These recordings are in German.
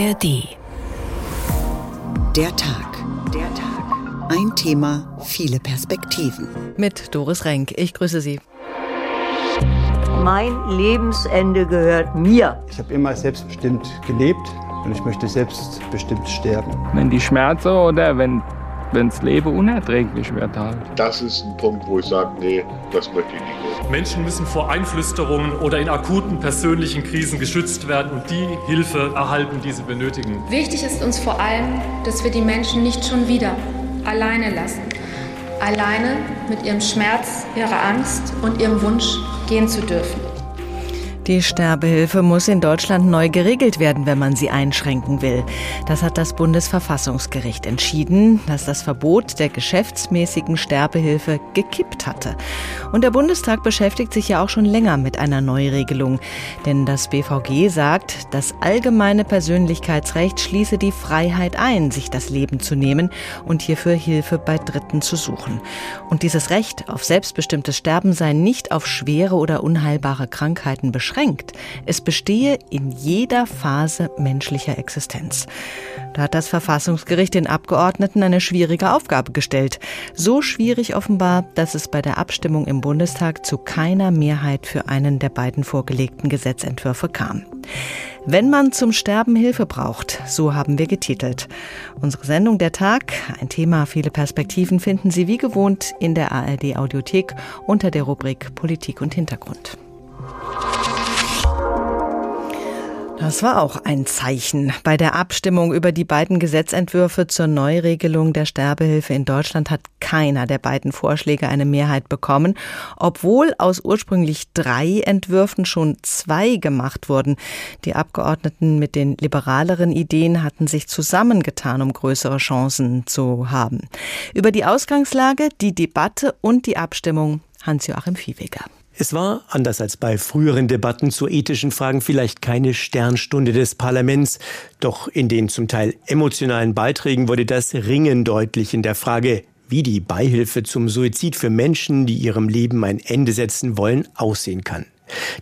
ARD. Der Tag. Der Tag. Ein Thema, viele Perspektiven. Mit Doris Renk. Ich grüße Sie. Mein Lebensende gehört mir. Ich habe immer selbstbestimmt gelebt und ich möchte selbstbestimmt sterben. Wenn die Schmerzen oder wenn wenn das Leben unerträglich wird halt. Das ist ein Punkt, wo ich sage, nee, das möchte ich nicht. Menschen müssen vor Einflüsterungen oder in akuten persönlichen Krisen geschützt werden und die Hilfe erhalten, die sie benötigen. Wichtig ist uns vor allem, dass wir die Menschen nicht schon wieder alleine lassen. Alleine mit ihrem Schmerz, ihrer Angst und ihrem Wunsch gehen zu dürfen. Die Sterbehilfe muss in Deutschland neu geregelt werden, wenn man sie einschränken will. Das hat das Bundesverfassungsgericht entschieden, dass das Verbot der geschäftsmäßigen Sterbehilfe gekippt hatte. Und der Bundestag beschäftigt sich ja auch schon länger mit einer Neuregelung. Denn das BVG sagt, das allgemeine Persönlichkeitsrecht schließe die Freiheit ein, sich das Leben zu nehmen und hierfür Hilfe bei Dritten zu suchen. Und dieses Recht auf selbstbestimmtes Sterben sei nicht auf schwere oder unheilbare Krankheiten beschränkt beschränkt. Es bestehe in jeder Phase menschlicher Existenz. Da hat das Verfassungsgericht den Abgeordneten eine schwierige Aufgabe gestellt. So schwierig offenbar, dass es bei der Abstimmung im Bundestag zu keiner Mehrheit für einen der beiden vorgelegten Gesetzentwürfe kam. Wenn man zum Sterben Hilfe braucht, so haben wir getitelt. Unsere Sendung Der Tag, ein Thema, viele Perspektiven finden Sie wie gewohnt in der ARD Audiothek unter der Rubrik Politik und Hintergrund. Das war auch ein Zeichen. Bei der Abstimmung über die beiden Gesetzentwürfe zur Neuregelung der Sterbehilfe in Deutschland hat keiner der beiden Vorschläge eine Mehrheit bekommen, obwohl aus ursprünglich drei Entwürfen schon zwei gemacht wurden. Die Abgeordneten mit den liberaleren Ideen hatten sich zusammengetan, um größere Chancen zu haben. Über die Ausgangslage, die Debatte und die Abstimmung Hans-Joachim Viehweger. Es war, anders als bei früheren Debatten zu ethischen Fragen, vielleicht keine Sternstunde des Parlaments, doch in den zum Teil emotionalen Beiträgen wurde das Ringen deutlich in der Frage, wie die Beihilfe zum Suizid für Menschen, die ihrem Leben ein Ende setzen wollen, aussehen kann.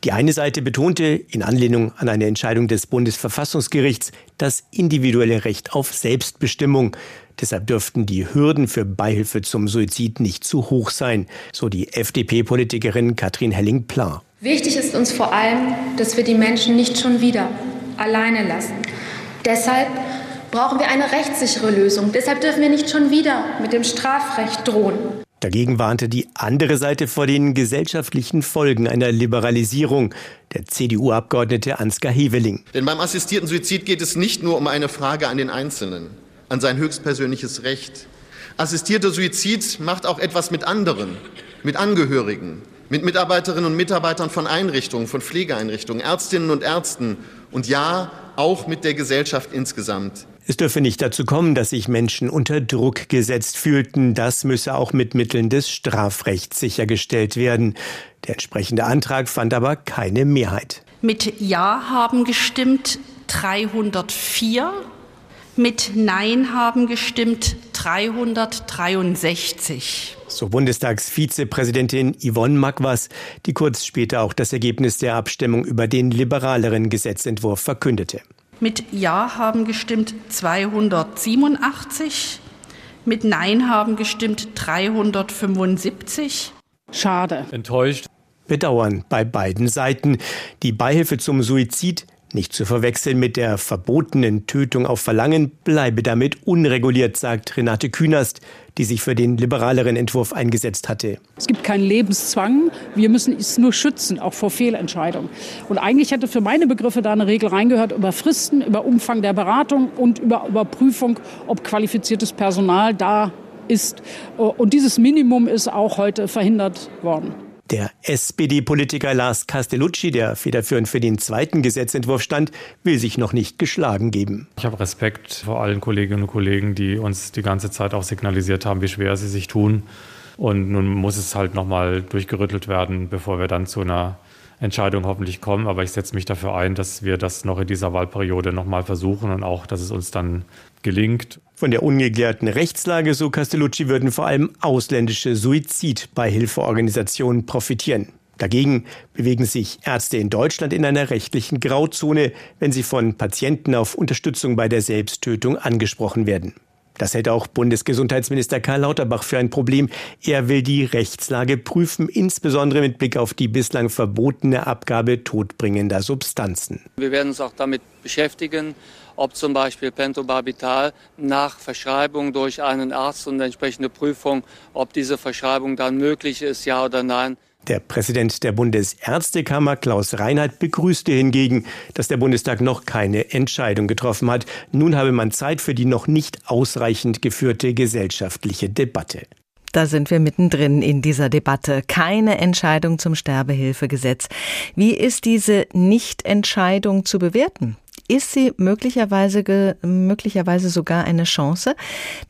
Die eine Seite betonte, in Anlehnung an eine Entscheidung des Bundesverfassungsgerichts, das individuelle Recht auf Selbstbestimmung. Deshalb dürften die Hürden für Beihilfe zum Suizid nicht zu hoch sein, so die FDP-Politikerin Katrin Helling-Pla. Wichtig ist uns vor allem, dass wir die Menschen nicht schon wieder alleine lassen. Deshalb brauchen wir eine rechtssichere Lösung. Deshalb dürfen wir nicht schon wieder mit dem Strafrecht drohen. Dagegen warnte die andere Seite vor den gesellschaftlichen Folgen einer Liberalisierung, der CDU-Abgeordnete Ansgar Heveling. Denn beim assistierten Suizid geht es nicht nur um eine Frage an den Einzelnen an sein höchstpersönliches Recht. Assistierter Suizid macht auch etwas mit anderen, mit Angehörigen, mit Mitarbeiterinnen und Mitarbeitern von Einrichtungen, von Pflegeeinrichtungen, Ärztinnen und Ärzten und ja, auch mit der Gesellschaft insgesamt. Es dürfe nicht dazu kommen, dass sich Menschen unter Druck gesetzt fühlten. Das müsse auch mit Mitteln des Strafrechts sichergestellt werden. Der entsprechende Antrag fand aber keine Mehrheit. Mit Ja haben gestimmt 304 mit Nein haben gestimmt 363. So Bundestagsvizepräsidentin Yvonne Magwas, die kurz später auch das Ergebnis der Abstimmung über den liberaleren Gesetzentwurf verkündete. Mit Ja haben gestimmt 287, mit Nein haben gestimmt 375. Schade. Enttäuscht. Bedauern bei beiden Seiten. Die Beihilfe zum Suizid nicht zu verwechseln mit der verbotenen Tötung auf Verlangen, bleibe damit unreguliert, sagt Renate Künast, die sich für den liberaleren Entwurf eingesetzt hatte. Es gibt keinen Lebenszwang. Wir müssen es nur schützen, auch vor Fehlentscheidungen. Und eigentlich hätte für meine Begriffe da eine Regel reingehört über Fristen, über Umfang der Beratung und über Überprüfung, ob qualifiziertes Personal da ist. Und dieses Minimum ist auch heute verhindert worden. Der SPD-Politiker Lars Castellucci, der federführend für den zweiten Gesetzentwurf stand, will sich noch nicht geschlagen geben. Ich habe Respekt vor allen Kolleginnen und Kollegen, die uns die ganze Zeit auch signalisiert haben, wie schwer sie sich tun. Und nun muss es halt nochmal durchgerüttelt werden, bevor wir dann zu einer Entscheidung hoffentlich kommen. Aber ich setze mich dafür ein, dass wir das noch in dieser Wahlperiode nochmal versuchen und auch, dass es uns dann gelingt. Von der ungeklärten Rechtslage, so Castellucci, würden vor allem ausländische Suizidbeihilfeorganisationen profitieren. Dagegen bewegen sich Ärzte in Deutschland in einer rechtlichen Grauzone, wenn sie von Patienten auf Unterstützung bei der Selbsttötung angesprochen werden. Das hält auch Bundesgesundheitsminister Karl Lauterbach für ein Problem. Er will die Rechtslage prüfen, insbesondere mit Blick auf die bislang verbotene Abgabe todbringender Substanzen. Wir werden uns auch damit beschäftigen, ob zum Beispiel Pentobarbital nach Verschreibung durch einen Arzt und entsprechende Prüfung, ob diese Verschreibung dann möglich ist, ja oder nein. Der Präsident der Bundesärztekammer Klaus Reinhardt begrüßte hingegen, dass der Bundestag noch keine Entscheidung getroffen hat. Nun habe man Zeit für die noch nicht ausreichend geführte gesellschaftliche Debatte. Da sind wir mittendrin in dieser Debatte. Keine Entscheidung zum Sterbehilfegesetz. Wie ist diese Nichtentscheidung zu bewerten? Ist sie möglicherweise, möglicherweise sogar eine Chance?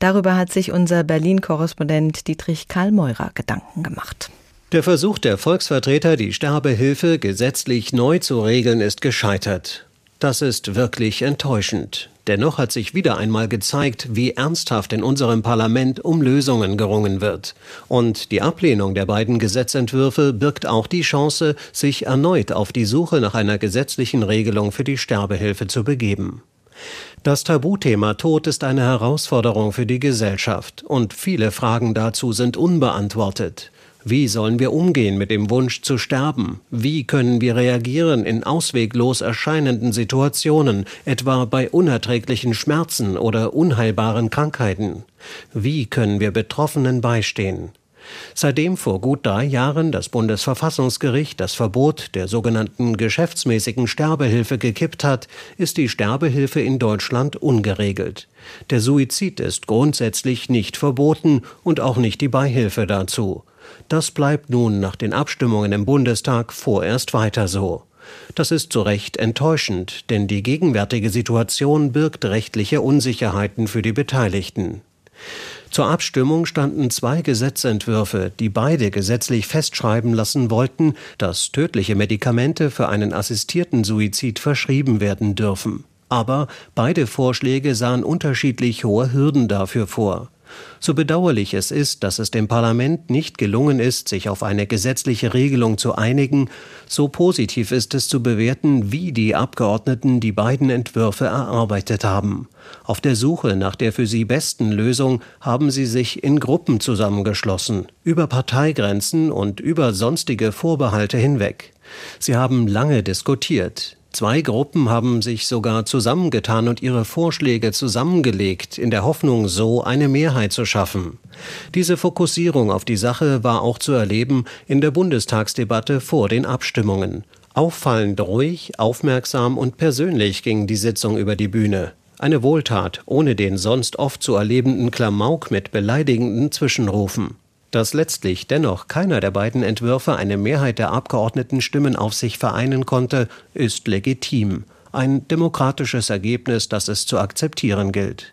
Darüber hat sich unser Berlin-Korrespondent Dietrich Karl Meurer Gedanken gemacht. Der Versuch der Volksvertreter, die Sterbehilfe gesetzlich neu zu regeln, ist gescheitert. Das ist wirklich enttäuschend. Dennoch hat sich wieder einmal gezeigt, wie ernsthaft in unserem Parlament um Lösungen gerungen wird. Und die Ablehnung der beiden Gesetzentwürfe birgt auch die Chance, sich erneut auf die Suche nach einer gesetzlichen Regelung für die Sterbehilfe zu begeben. Das Tabuthema Tod ist eine Herausforderung für die Gesellschaft, und viele Fragen dazu sind unbeantwortet. Wie sollen wir umgehen mit dem Wunsch zu sterben? Wie können wir reagieren in ausweglos erscheinenden Situationen, etwa bei unerträglichen Schmerzen oder unheilbaren Krankheiten? Wie können wir Betroffenen beistehen? Seitdem vor gut drei Jahren das Bundesverfassungsgericht das Verbot der sogenannten geschäftsmäßigen Sterbehilfe gekippt hat, ist die Sterbehilfe in Deutschland ungeregelt. Der Suizid ist grundsätzlich nicht verboten und auch nicht die Beihilfe dazu. Das bleibt nun nach den Abstimmungen im Bundestag vorerst weiter so. Das ist zu Recht enttäuschend, denn die gegenwärtige Situation birgt rechtliche Unsicherheiten für die Beteiligten. Zur Abstimmung standen zwei Gesetzentwürfe, die beide gesetzlich festschreiben lassen wollten, dass tödliche Medikamente für einen assistierten Suizid verschrieben werden dürfen. Aber beide Vorschläge sahen unterschiedlich hohe Hürden dafür vor. So bedauerlich es ist, dass es dem Parlament nicht gelungen ist, sich auf eine gesetzliche Regelung zu einigen, so positiv ist es zu bewerten, wie die Abgeordneten die beiden Entwürfe erarbeitet haben. Auf der Suche nach der für sie besten Lösung haben sie sich in Gruppen zusammengeschlossen, über Parteigrenzen und über sonstige Vorbehalte hinweg. Sie haben lange diskutiert, Zwei Gruppen haben sich sogar zusammengetan und ihre Vorschläge zusammengelegt, in der Hoffnung, so eine Mehrheit zu schaffen. Diese Fokussierung auf die Sache war auch zu erleben in der Bundestagsdebatte vor den Abstimmungen. Auffallend ruhig, aufmerksam und persönlich ging die Sitzung über die Bühne. Eine Wohltat, ohne den sonst oft zu erlebenden Klamauk mit beleidigenden Zwischenrufen. Dass letztlich dennoch keiner der beiden Entwürfe eine Mehrheit der Abgeordnetenstimmen auf sich vereinen konnte, ist legitim, ein demokratisches Ergebnis, das es zu akzeptieren gilt.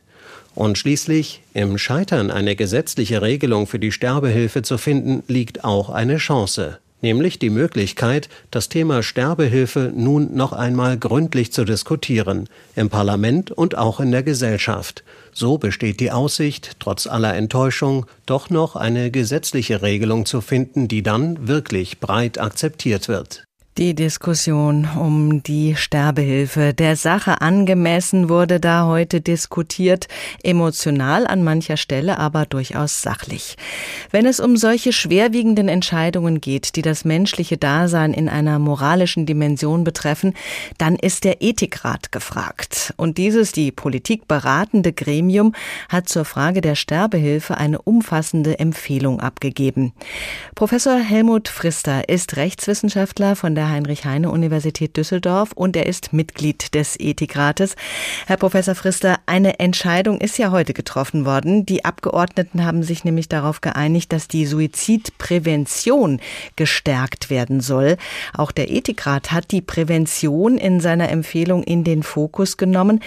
Und schließlich, im Scheitern eine gesetzliche Regelung für die Sterbehilfe zu finden, liegt auch eine Chance nämlich die Möglichkeit, das Thema Sterbehilfe nun noch einmal gründlich zu diskutieren, im Parlament und auch in der Gesellschaft. So besteht die Aussicht, trotz aller Enttäuschung, doch noch eine gesetzliche Regelung zu finden, die dann wirklich breit akzeptiert wird. Die Diskussion um die Sterbehilfe der Sache angemessen wurde da heute diskutiert, emotional an mancher Stelle, aber durchaus sachlich. Wenn es um solche schwerwiegenden Entscheidungen geht, die das menschliche Dasein in einer moralischen Dimension betreffen, dann ist der Ethikrat gefragt. Und dieses, die Politik beratende Gremium, hat zur Frage der Sterbehilfe eine umfassende Empfehlung abgegeben. Professor Helmut Frister ist Rechtswissenschaftler von der der Heinrich-Heine-Universität Düsseldorf und er ist Mitglied des Ethikrates. Herr Professor Frister, eine Entscheidung ist ja heute getroffen worden. Die Abgeordneten haben sich nämlich darauf geeinigt, dass die Suizidprävention gestärkt werden soll. Auch der Ethikrat hat die Prävention in seiner Empfehlung in den Fokus genommen.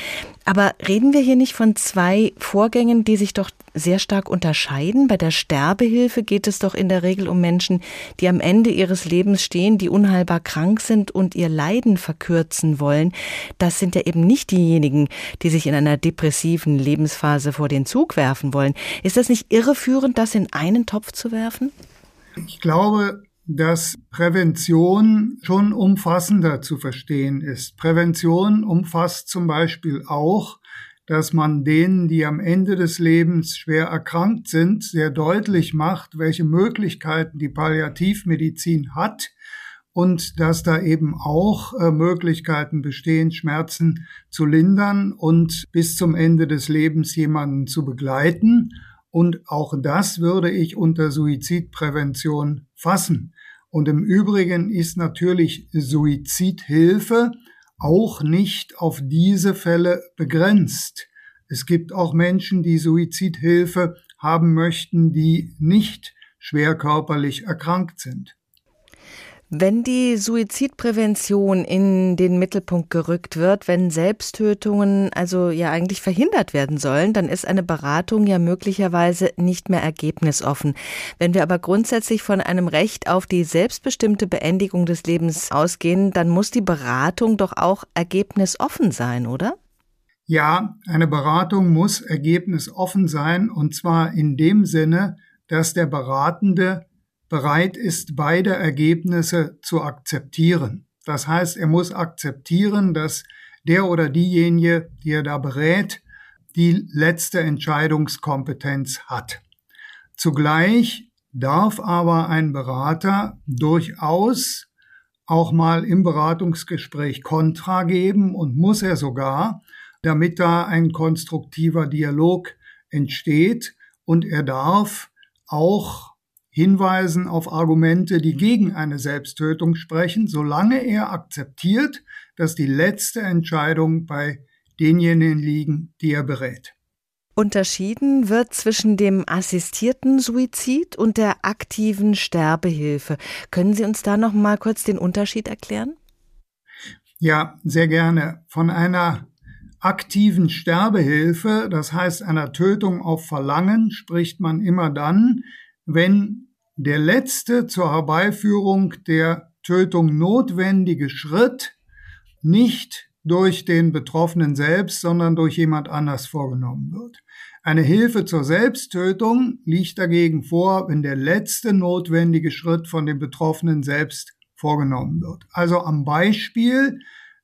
Aber reden wir hier nicht von zwei Vorgängen, die sich doch sehr stark unterscheiden? Bei der Sterbehilfe geht es doch in der Regel um Menschen, die am Ende ihres Lebens stehen, die unheilbar krank sind und ihr Leiden verkürzen wollen. Das sind ja eben nicht diejenigen, die sich in einer depressiven Lebensphase vor den Zug werfen wollen. Ist das nicht irreführend, das in einen Topf zu werfen? Ich glaube, dass Prävention schon umfassender zu verstehen ist. Prävention umfasst zum Beispiel auch, dass man denen, die am Ende des Lebens schwer erkrankt sind, sehr deutlich macht, welche Möglichkeiten die Palliativmedizin hat und dass da eben auch äh, Möglichkeiten bestehen, Schmerzen zu lindern und bis zum Ende des Lebens jemanden zu begleiten. Und auch das würde ich unter Suizidprävention fassen. Und im Übrigen ist natürlich Suizidhilfe auch nicht auf diese Fälle begrenzt. Es gibt auch Menschen, die Suizidhilfe haben möchten, die nicht schwer körperlich erkrankt sind. Wenn die Suizidprävention in den Mittelpunkt gerückt wird, wenn Selbsttötungen also ja eigentlich verhindert werden sollen, dann ist eine Beratung ja möglicherweise nicht mehr ergebnisoffen. Wenn wir aber grundsätzlich von einem Recht auf die selbstbestimmte Beendigung des Lebens ausgehen, dann muss die Beratung doch auch ergebnisoffen sein, oder? Ja, eine Beratung muss ergebnisoffen sein, und zwar in dem Sinne, dass der Beratende bereit ist, beide Ergebnisse zu akzeptieren. Das heißt, er muss akzeptieren, dass der oder diejenige, die er da berät, die letzte Entscheidungskompetenz hat. Zugleich darf aber ein Berater durchaus auch mal im Beratungsgespräch Kontra geben und muss er sogar, damit da ein konstruktiver Dialog entsteht und er darf auch hinweisen auf Argumente, die gegen eine Selbsttötung sprechen, solange er akzeptiert, dass die letzte Entscheidung bei denjenigen liegen, die er berät. Unterschieden wird zwischen dem assistierten Suizid und der aktiven Sterbehilfe. Können Sie uns da noch mal kurz den Unterschied erklären? Ja, sehr gerne. Von einer aktiven Sterbehilfe, das heißt einer Tötung auf Verlangen, spricht man immer dann, wenn der letzte zur Herbeiführung der Tötung notwendige Schritt nicht durch den Betroffenen selbst, sondern durch jemand anders vorgenommen wird. Eine Hilfe zur Selbsttötung liegt dagegen vor, wenn der letzte notwendige Schritt von dem Betroffenen selbst vorgenommen wird. Also am Beispiel,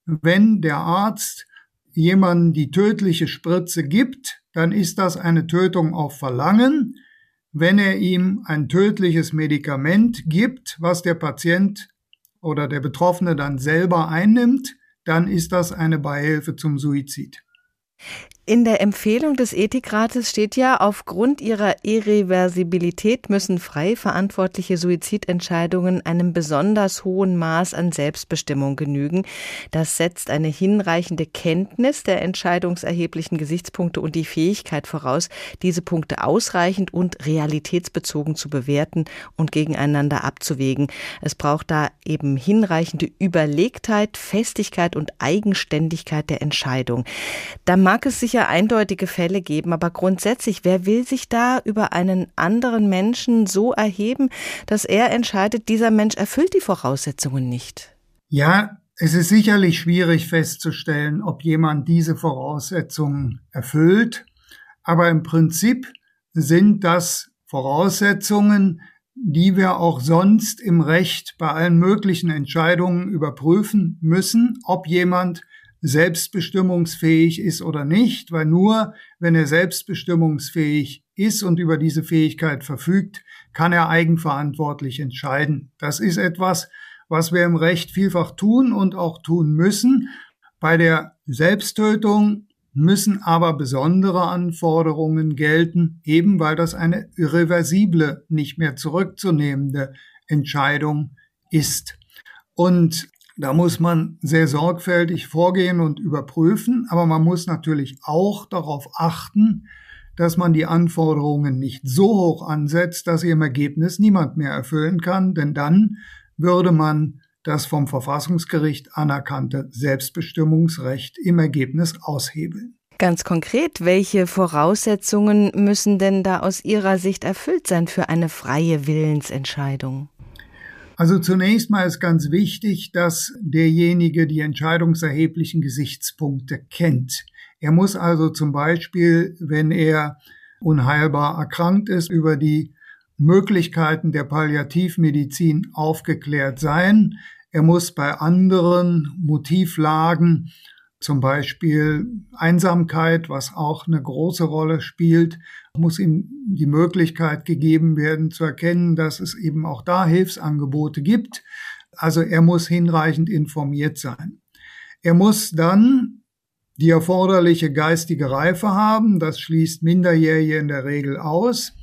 wenn der Arzt jemanden die tödliche Spritze gibt, dann ist das eine Tötung auf Verlangen wenn er ihm ein tödliches Medikament gibt, was der Patient oder der Betroffene dann selber einnimmt, dann ist das eine Beihilfe zum Suizid. In der Empfehlung des Ethikrates steht ja, aufgrund ihrer Irreversibilität müssen frei verantwortliche Suizidentscheidungen einem besonders hohen Maß an Selbstbestimmung genügen. Das setzt eine hinreichende Kenntnis der entscheidungserheblichen Gesichtspunkte und die Fähigkeit voraus, diese Punkte ausreichend und realitätsbezogen zu bewerten und gegeneinander abzuwägen. Es braucht da eben hinreichende Überlegtheit, Festigkeit und Eigenständigkeit der Entscheidung. Da mag es sich sicher eindeutige Fälle geben, aber grundsätzlich, wer will sich da über einen anderen Menschen so erheben, dass er entscheidet, dieser Mensch erfüllt die Voraussetzungen nicht? Ja, es ist sicherlich schwierig festzustellen, ob jemand diese Voraussetzungen erfüllt, aber im Prinzip sind das Voraussetzungen, die wir auch sonst im Recht bei allen möglichen Entscheidungen überprüfen müssen, ob jemand selbstbestimmungsfähig ist oder nicht, weil nur wenn er selbstbestimmungsfähig ist und über diese Fähigkeit verfügt, kann er eigenverantwortlich entscheiden. Das ist etwas, was wir im Recht vielfach tun und auch tun müssen. Bei der Selbsttötung müssen aber besondere Anforderungen gelten, eben weil das eine irreversible, nicht mehr zurückzunehmende Entscheidung ist. Und da muss man sehr sorgfältig vorgehen und überprüfen, aber man muss natürlich auch darauf achten, dass man die Anforderungen nicht so hoch ansetzt, dass sie im Ergebnis niemand mehr erfüllen kann, denn dann würde man das vom Verfassungsgericht anerkannte Selbstbestimmungsrecht im Ergebnis aushebeln. Ganz konkret, welche Voraussetzungen müssen denn da aus Ihrer Sicht erfüllt sein für eine freie Willensentscheidung? Also zunächst mal ist ganz wichtig, dass derjenige die entscheidungserheblichen Gesichtspunkte kennt. Er muss also zum Beispiel, wenn er unheilbar erkrankt ist, über die Möglichkeiten der Palliativmedizin aufgeklärt sein. Er muss bei anderen Motivlagen, zum Beispiel Einsamkeit, was auch eine große Rolle spielt, muss ihm die Möglichkeit gegeben werden zu erkennen, dass es eben auch da Hilfsangebote gibt. Also er muss hinreichend informiert sein. Er muss dann die erforderliche geistige Reife haben, das schließt Minderjährige in der Regel aus,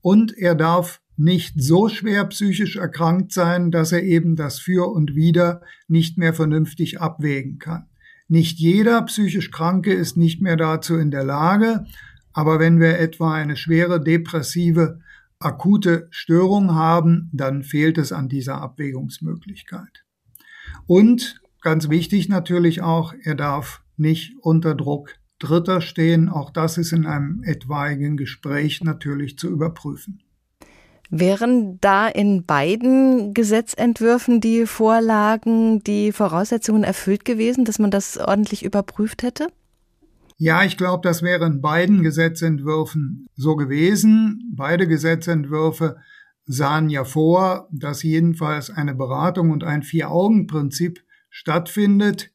und er darf nicht so schwer psychisch erkrankt sein, dass er eben das Für und Wider nicht mehr vernünftig abwägen kann. Nicht jeder psychisch Kranke ist nicht mehr dazu in der Lage, aber wenn wir etwa eine schwere depressive akute Störung haben, dann fehlt es an dieser Abwägungsmöglichkeit. Und ganz wichtig natürlich auch, er darf nicht unter Druck Dritter stehen. Auch das ist in einem etwaigen Gespräch natürlich zu überprüfen. Wären da in beiden Gesetzentwürfen die Vorlagen, die Voraussetzungen erfüllt gewesen, dass man das ordentlich überprüft hätte? Ja, ich glaube, das wäre in beiden Gesetzentwürfen so gewesen. Beide Gesetzentwürfe sahen ja vor, dass jedenfalls eine Beratung und ein Vier-Augen-Prinzip stattfindet.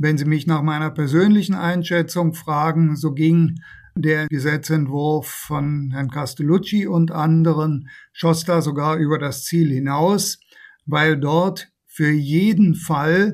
Wenn Sie mich nach meiner persönlichen Einschätzung fragen, so ging der Gesetzentwurf von Herrn Castellucci und anderen schoss da sogar über das Ziel hinaus, weil dort für jeden Fall,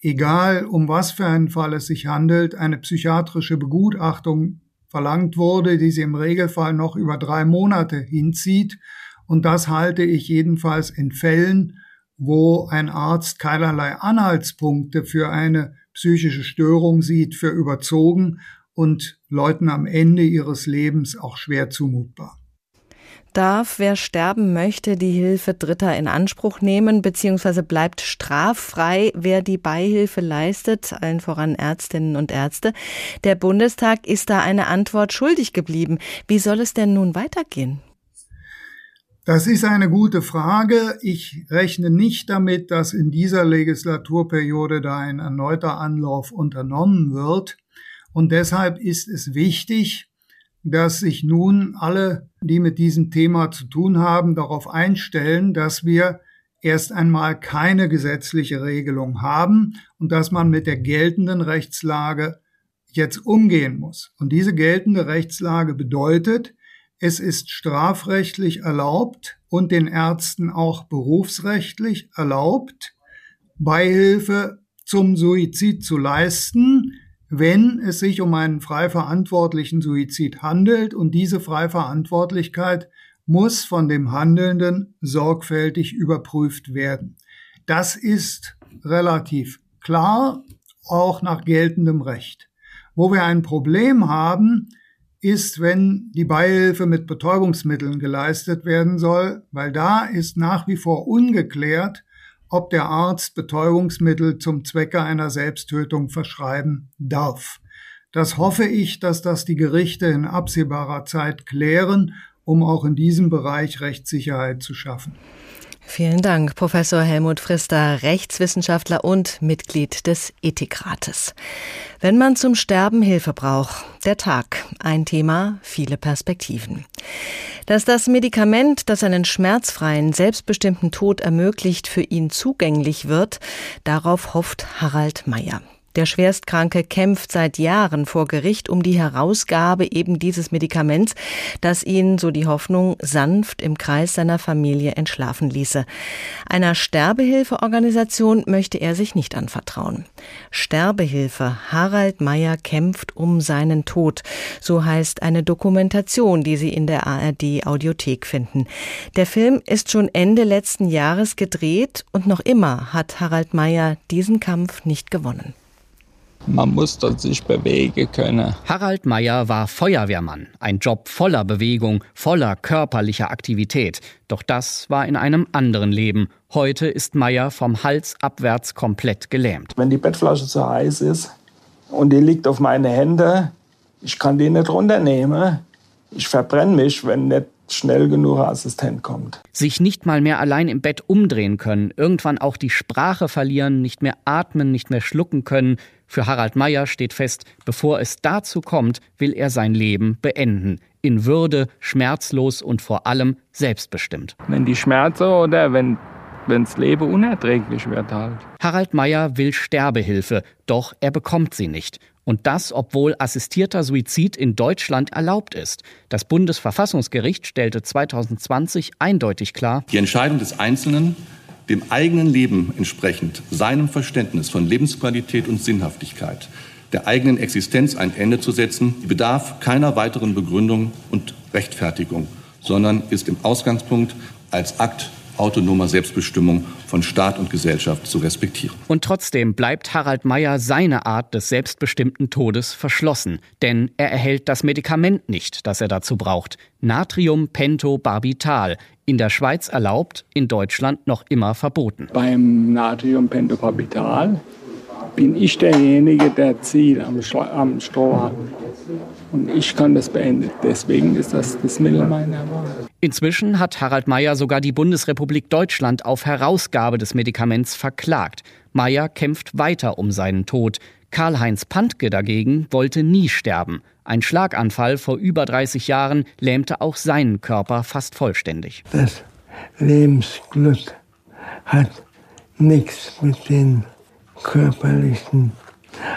egal um was für einen Fall es sich handelt, eine psychiatrische Begutachtung verlangt wurde, die sie im Regelfall noch über drei Monate hinzieht. Und das halte ich jedenfalls in Fällen, wo ein Arzt keinerlei Anhaltspunkte für eine psychische Störung sieht, für überzogen und Leuten am Ende ihres Lebens auch schwer zumutbar. Darf, wer sterben möchte, die Hilfe Dritter in Anspruch nehmen, beziehungsweise bleibt straffrei, wer die Beihilfe leistet, allen voran Ärztinnen und Ärzte. Der Bundestag ist da eine Antwort schuldig geblieben. Wie soll es denn nun weitergehen? Das ist eine gute Frage. Ich rechne nicht damit, dass in dieser Legislaturperiode da ein erneuter Anlauf unternommen wird. Und deshalb ist es wichtig, dass sich nun alle, die mit diesem Thema zu tun haben, darauf einstellen, dass wir erst einmal keine gesetzliche Regelung haben und dass man mit der geltenden Rechtslage jetzt umgehen muss. Und diese geltende Rechtslage bedeutet, es ist strafrechtlich erlaubt und den Ärzten auch berufsrechtlich erlaubt, Beihilfe zum Suizid zu leisten, wenn es sich um einen frei verantwortlichen Suizid handelt und diese Freiverantwortlichkeit muss von dem Handelnden sorgfältig überprüft werden. Das ist relativ klar, auch nach geltendem Recht. Wo wir ein Problem haben, ist, wenn die Beihilfe mit Betäubungsmitteln geleistet werden soll, weil da ist nach wie vor ungeklärt, ob der Arzt Betäubungsmittel zum Zwecke einer Selbsttötung verschreiben darf. Das hoffe ich, dass das die Gerichte in absehbarer Zeit klären, um auch in diesem Bereich Rechtssicherheit zu schaffen. Vielen Dank, Professor Helmut Frister, Rechtswissenschaftler und Mitglied des Ethikrates. Wenn man zum Sterben Hilfe braucht, der Tag, ein Thema, viele Perspektiven. Dass das Medikament, das einen schmerzfreien, selbstbestimmten Tod ermöglicht, für ihn zugänglich wird, darauf hofft Harald Meyer. Der Schwerstkranke kämpft seit Jahren vor Gericht um die Herausgabe eben dieses Medikaments, das ihn, so die Hoffnung, sanft im Kreis seiner Familie entschlafen ließe. Einer Sterbehilfeorganisation möchte er sich nicht anvertrauen. Sterbehilfe Harald Meyer kämpft um seinen Tod. So heißt eine Dokumentation, die Sie in der ARD Audiothek finden. Der Film ist schon Ende letzten Jahres gedreht und noch immer hat Harald Meyer diesen Kampf nicht gewonnen. Man muss dort sich bewegen können. Harald Meyer war Feuerwehrmann. Ein Job voller Bewegung, voller körperlicher Aktivität. Doch das war in einem anderen Leben. Heute ist Meyer vom Hals abwärts komplett gelähmt. Wenn die Bettflasche zu heiß ist und die liegt auf meine Hände, ich kann die nicht runternehmen. Ich verbrenne mich, wenn nicht schnell genug Assistent kommt. Sich nicht mal mehr allein im Bett umdrehen können, irgendwann auch die Sprache verlieren, nicht mehr atmen, nicht mehr schlucken können. Für Harald Meyer steht fest, bevor es dazu kommt, will er sein Leben beenden. In Würde, schmerzlos und vor allem selbstbestimmt. Wenn die Schmerzen oder wenn wenns Leben unerträglich wird halt. Harald Meyer will Sterbehilfe, doch er bekommt sie nicht. Und das, obwohl assistierter Suizid in Deutschland erlaubt ist. Das Bundesverfassungsgericht stellte 2020 eindeutig klar, die Entscheidung des Einzelnen, dem eigenen Leben entsprechend, seinem Verständnis von Lebensqualität und Sinnhaftigkeit, der eigenen Existenz ein Ende zu setzen, bedarf keiner weiteren Begründung und Rechtfertigung, sondern ist im Ausgangspunkt als Akt autonomer Selbstbestimmung von Staat und Gesellschaft zu respektieren. Und trotzdem bleibt Harald Meyer seine Art des selbstbestimmten Todes verschlossen, denn er erhält das Medikament nicht, das er dazu braucht. Natriumpentobarbital, in der Schweiz erlaubt, in Deutschland noch immer verboten. Beim Natriumpentobarbital bin ich derjenige, der Ziel am, am Stroh hat. Und ich kann das beenden. Deswegen ist das das Mittel meiner Wahl. Inzwischen hat Harald Meyer sogar die Bundesrepublik Deutschland auf Herausgabe des Medikaments verklagt. Meyer kämpft weiter um seinen Tod. Karl-Heinz Pantke dagegen wollte nie sterben. Ein Schlaganfall vor über 30 Jahren lähmte auch seinen Körper fast vollständig. Das Lebensglück hat nichts mit den körperlichen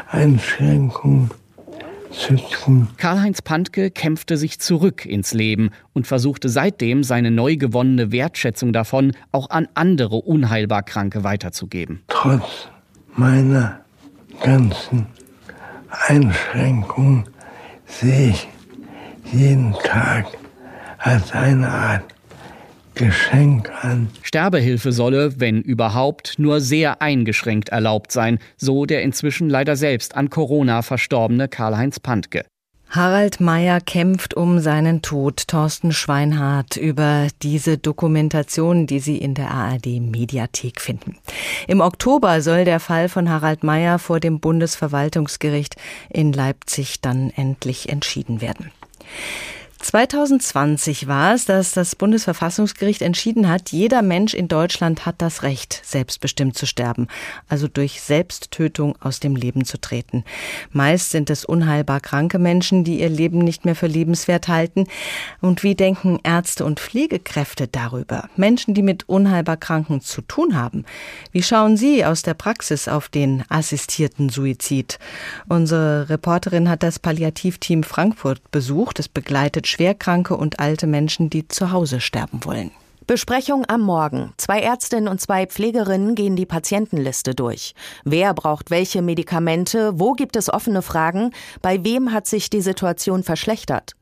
Einschränkungen zu tun. Karl-Heinz Pantke kämpfte sich zurück ins Leben und versuchte seitdem seine neu gewonnene Wertschätzung davon auch an andere unheilbar Kranke weiterzugeben. Trotz meiner ganzen Einschränkungen sehe ich jeden Tag als eine Art Geschenk an. Sterbehilfe solle, wenn überhaupt, nur sehr eingeschränkt erlaubt sein, so der inzwischen leider selbst an Corona verstorbene Karl-Heinz Pantke. Harald Meyer kämpft um seinen Tod. Thorsten Schweinhardt über diese Dokumentation, die Sie in der ARD Mediathek finden. Im Oktober soll der Fall von Harald Meyer vor dem Bundesverwaltungsgericht in Leipzig dann endlich entschieden werden. 2020 war es, dass das Bundesverfassungsgericht entschieden hat, jeder Mensch in Deutschland hat das Recht, selbstbestimmt zu sterben, also durch Selbsttötung aus dem Leben zu treten. Meist sind es unheilbar kranke Menschen, die ihr Leben nicht mehr für lebenswert halten. Und wie denken Ärzte und Pflegekräfte darüber? Menschen, die mit unheilbar Kranken zu tun haben. Wie schauen Sie aus der Praxis auf den assistierten Suizid? Unsere Reporterin hat das Palliativteam Frankfurt besucht. Es begleitet schwerkranke und alte Menschen, die zu Hause sterben wollen. Besprechung am Morgen. Zwei Ärztinnen und zwei Pflegerinnen gehen die Patientenliste durch. Wer braucht welche Medikamente? Wo gibt es offene Fragen? Bei wem hat sich die Situation verschlechtert?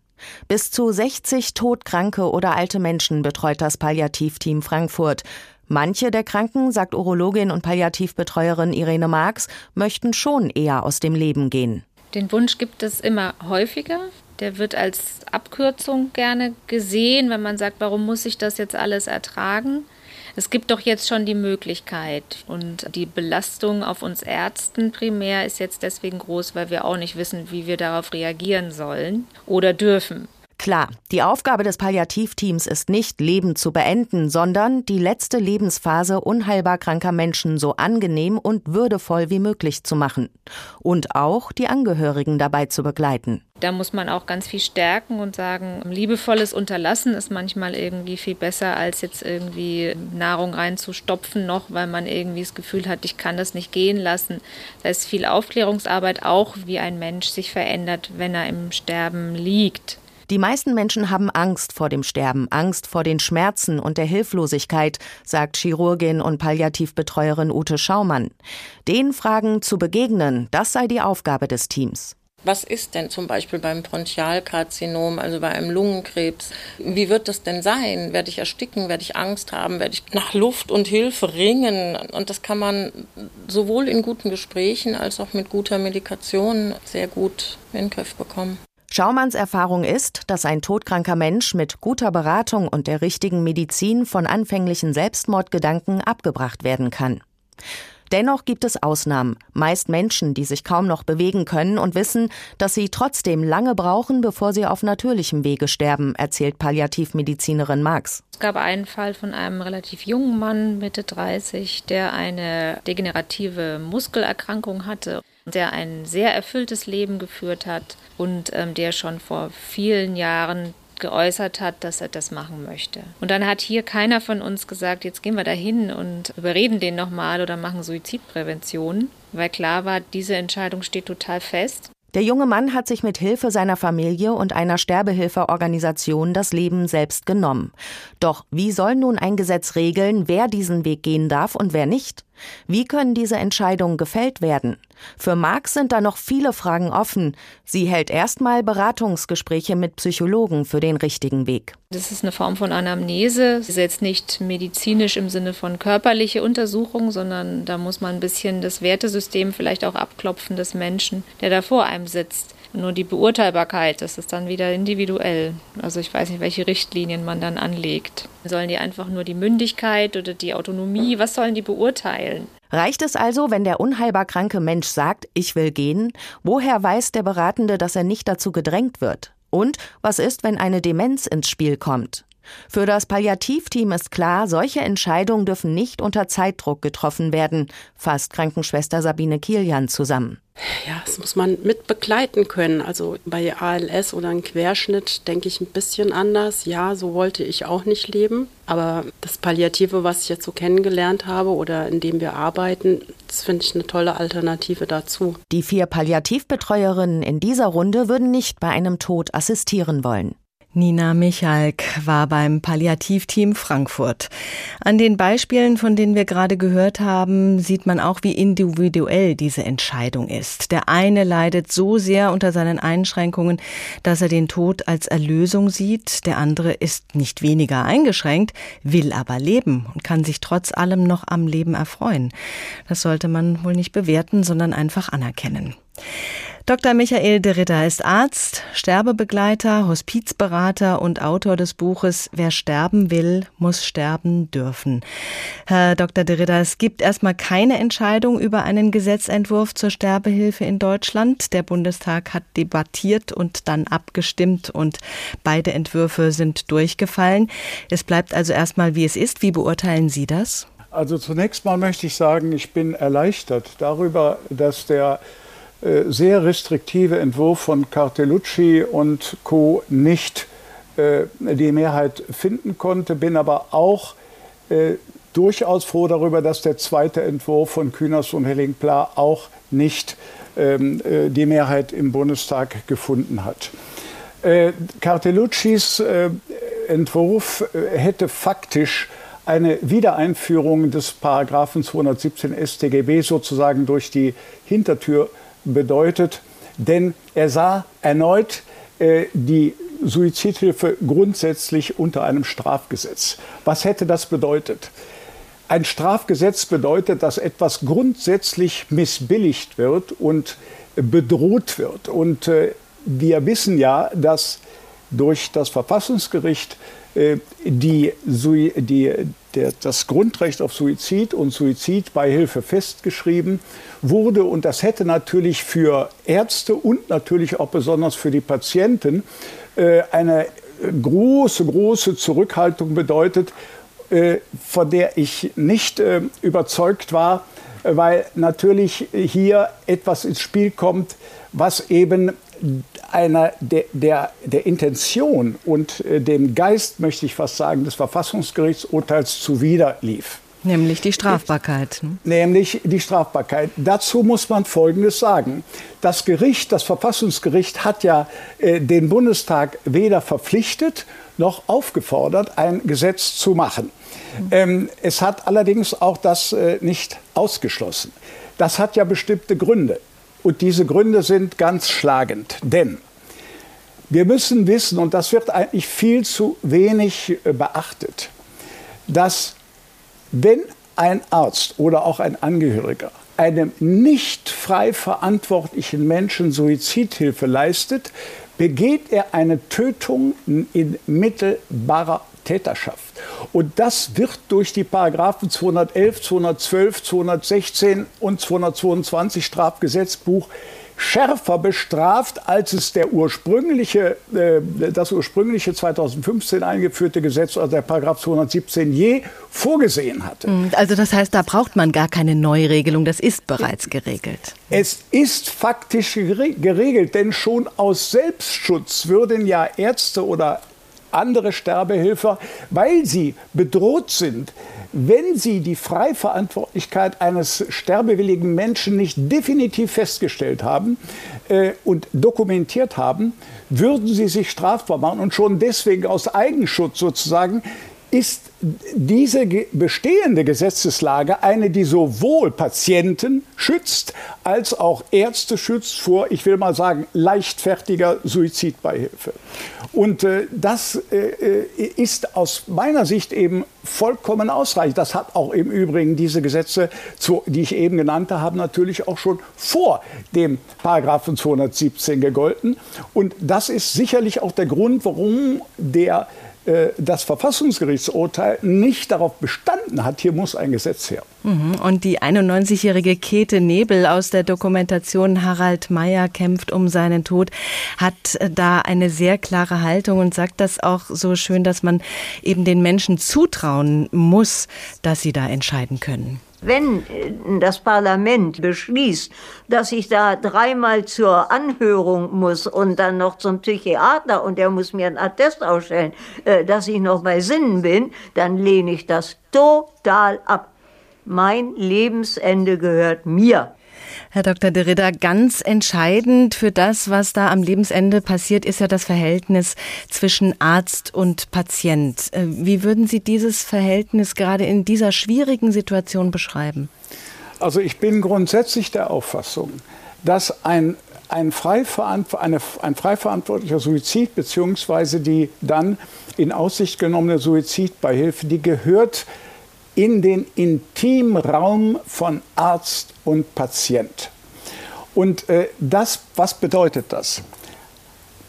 Bis zu 60 todkranke oder alte Menschen betreut das Palliativteam Frankfurt. Manche der Kranken, sagt Urologin und Palliativbetreuerin Irene Marx, möchten schon eher aus dem Leben gehen. Den Wunsch gibt es immer häufiger. Der wird als Abkürzung gerne gesehen, wenn man sagt, warum muss ich das jetzt alles ertragen? Es gibt doch jetzt schon die Möglichkeit und die Belastung auf uns Ärzten primär ist jetzt deswegen groß, weil wir auch nicht wissen, wie wir darauf reagieren sollen oder dürfen. Klar, die Aufgabe des Palliativteams ist nicht, Leben zu beenden, sondern die letzte Lebensphase unheilbar kranker Menschen so angenehm und würdevoll wie möglich zu machen. Und auch die Angehörigen dabei zu begleiten. Da muss man auch ganz viel stärken und sagen, liebevolles Unterlassen ist manchmal irgendwie viel besser, als jetzt irgendwie Nahrung reinzustopfen noch, weil man irgendwie das Gefühl hat, ich kann das nicht gehen lassen. Da ist viel Aufklärungsarbeit auch, wie ein Mensch sich verändert, wenn er im Sterben liegt. Die meisten Menschen haben Angst vor dem Sterben, Angst vor den Schmerzen und der Hilflosigkeit, sagt Chirurgin und Palliativbetreuerin Ute Schaumann. Den Fragen zu begegnen, das sei die Aufgabe des Teams. Was ist denn zum Beispiel beim Bronchialkarzinom, also bei einem Lungenkrebs? Wie wird das denn sein? Werde ich ersticken? Werde ich Angst haben? Werde ich nach Luft und Hilfe ringen? Und das kann man sowohl in guten Gesprächen als auch mit guter Medikation sehr gut in den Griff bekommen. Schaumanns Erfahrung ist, dass ein todkranker Mensch mit guter Beratung und der richtigen Medizin von anfänglichen Selbstmordgedanken abgebracht werden kann. Dennoch gibt es Ausnahmen, meist Menschen, die sich kaum noch bewegen können und wissen, dass sie trotzdem lange brauchen, bevor sie auf natürlichem Wege sterben, erzählt Palliativmedizinerin Marx. Es gab einen Fall von einem relativ jungen Mann, Mitte 30, der eine degenerative Muskelerkrankung hatte, der ein sehr erfülltes Leben geführt hat und ähm, der schon vor vielen Jahren geäußert hat, dass er das machen möchte. Und dann hat hier keiner von uns gesagt, jetzt gehen wir da hin und überreden den nochmal oder machen Suizidprävention, weil klar war, diese Entscheidung steht total fest. Der junge Mann hat sich mit Hilfe seiner Familie und einer Sterbehilfeorganisation das Leben selbst genommen. Doch wie soll nun ein Gesetz regeln, wer diesen Weg gehen darf und wer nicht? Wie können diese Entscheidungen gefällt werden? Für Marx sind da noch viele Fragen offen. Sie hält erstmal Beratungsgespräche mit Psychologen für den richtigen Weg. Das ist eine Form von Anamnese. Das ist jetzt nicht medizinisch im Sinne von körperliche Untersuchung, sondern da muss man ein bisschen das Wertesystem vielleicht auch abklopfen des Menschen, der da vor einem sitzt. Nur die Beurteilbarkeit, das ist dann wieder individuell. Also ich weiß nicht, welche Richtlinien man dann anlegt. Sollen die einfach nur die Mündigkeit oder die Autonomie, was sollen die beurteilen? Reicht es also, wenn der unheilbar kranke Mensch sagt, ich will gehen? Woher weiß der Beratende, dass er nicht dazu gedrängt wird? Und was ist, wenn eine Demenz ins Spiel kommt? Für das Palliativteam ist klar, solche Entscheidungen dürfen nicht unter Zeitdruck getroffen werden, fasst Krankenschwester Sabine Kilian zusammen. Ja, das muss man mit begleiten können. Also bei ALS oder einem Querschnitt denke ich ein bisschen anders. Ja, so wollte ich auch nicht leben. Aber das Palliative, was ich jetzt so kennengelernt habe oder in dem wir arbeiten, das finde ich eine tolle Alternative dazu. Die vier Palliativbetreuerinnen in dieser Runde würden nicht bei einem Tod assistieren wollen. Nina Michalk war beim Palliativteam Frankfurt. An den Beispielen, von denen wir gerade gehört haben, sieht man auch, wie individuell diese Entscheidung ist. Der eine leidet so sehr unter seinen Einschränkungen, dass er den Tod als Erlösung sieht. Der andere ist nicht weniger eingeschränkt, will aber leben und kann sich trotz allem noch am Leben erfreuen. Das sollte man wohl nicht bewerten, sondern einfach anerkennen. Dr. Michael de Ritter ist Arzt, Sterbebegleiter, Hospizberater und Autor des Buches Wer sterben will, muss sterben dürfen. Herr Dr. de Ritter, es gibt erstmal keine Entscheidung über einen Gesetzentwurf zur Sterbehilfe in Deutschland. Der Bundestag hat debattiert und dann abgestimmt und beide Entwürfe sind durchgefallen. Es bleibt also erstmal, wie es ist. Wie beurteilen Sie das? Also zunächst mal möchte ich sagen, ich bin erleichtert darüber, dass der sehr restriktive Entwurf von Cartellucci und Co. nicht äh, die Mehrheit finden konnte, bin aber auch äh, durchaus froh darüber, dass der zweite Entwurf von Kühners und Helling-Pla auch nicht ähm, äh, die Mehrheit im Bundestag gefunden hat. Äh, Cartelluccis äh, Entwurf hätte faktisch eine Wiedereinführung des Paragraphen 217 StGB sozusagen durch die Hintertür bedeutet, denn er sah erneut äh, die Suizidhilfe grundsätzlich unter einem Strafgesetz. Was hätte das bedeutet? Ein Strafgesetz bedeutet, dass etwas grundsätzlich missbilligt wird und bedroht wird. Und äh, wir wissen ja, dass durch das Verfassungsgericht äh, die, die, der, das Grundrecht auf Suizid und Suizidbeihilfe festgeschrieben wurde. Und das hätte natürlich für Ärzte und natürlich auch besonders für die Patienten äh, eine große, große Zurückhaltung bedeutet, äh, von der ich nicht äh, überzeugt war, weil natürlich hier etwas ins Spiel kommt, was eben einer der, der, der Intention und äh, dem Geist, möchte ich fast sagen, des Verfassungsgerichtsurteils zuwiderlief. Nämlich die Strafbarkeit. Ne? Nämlich die Strafbarkeit. Dazu muss man Folgendes sagen. Das Gericht, das Verfassungsgericht hat ja äh, den Bundestag weder verpflichtet noch aufgefordert, ein Gesetz zu machen. Ähm, es hat allerdings auch das äh, nicht ausgeschlossen. Das hat ja bestimmte Gründe. Und diese Gründe sind ganz schlagend. Denn wir müssen wissen, und das wird eigentlich viel zu wenig äh, beachtet, dass wenn ein Arzt oder auch ein Angehöriger einem nicht frei verantwortlichen Menschen Suizidhilfe leistet, begeht er eine Tötung in mittelbarer Täterschaft. Und das wird durch die Paragraphen 211, 212, 216 und 222 Strafgesetzbuch schärfer bestraft, als es der ursprüngliche, äh, das ursprüngliche 2015 eingeführte Gesetz, also der Paragraph 217 je vorgesehen hatte. Hm, also das heißt, da braucht man gar keine Neuregelung, das ist bereits geregelt. Es ist faktisch geregelt, denn schon aus Selbstschutz würden ja Ärzte oder andere Sterbehilfer, weil sie bedroht sind, wenn sie die Freiverantwortlichkeit eines sterbewilligen Menschen nicht definitiv festgestellt haben äh, und dokumentiert haben, würden sie sich strafbar machen und schon deswegen aus Eigenschutz sozusagen ist diese bestehende Gesetzeslage eine, die sowohl Patienten schützt, als auch Ärzte schützt vor, ich will mal sagen, leichtfertiger Suizidbeihilfe. Und äh, das äh, ist aus meiner Sicht eben vollkommen ausreichend. Das hat auch im Übrigen diese Gesetze, die ich eben genannte habe, natürlich auch schon vor dem Paragraphen 217 gegolten. Und das ist sicherlich auch der Grund, warum der äh, das Verfassungsgerichtsurteil nicht darauf bestanden hat, hier muss ein Gesetz her. Mhm. Und die 91-jährige Käthe Nebel aus der Dokumentation Harald Meyer kämpft um seinen Tod hat äh, da eine sehr klare Haltung und sagt das auch so schön, dass man eben den Menschen zutrauen muss, dass sie da entscheiden können. Wenn äh, das Parlament beschließt, dass ich da dreimal zur Anhörung muss und dann noch zum Psychiater und der muss mir einen Attest ausstellen, äh, dass ich noch bei Sinnen bin, dann lehne ich das total ab. Mein Lebensende gehört mir. Herr Dr. de Ritter, ganz entscheidend für das, was da am Lebensende passiert, ist ja das Verhältnis zwischen Arzt und Patient. Äh, wie würden Sie dieses Verhältnis gerade in dieser schwierigen Situation beschreiben? Also ich bin grundsätzlich der Auffassung, dass ein ein frei, eine, ein frei verantwortlicher Suizid beziehungsweise die dann in Aussicht genommene Suizidbeihilfe, die gehört in den Intimraum von Arzt und Patient. Und äh, das, was bedeutet das?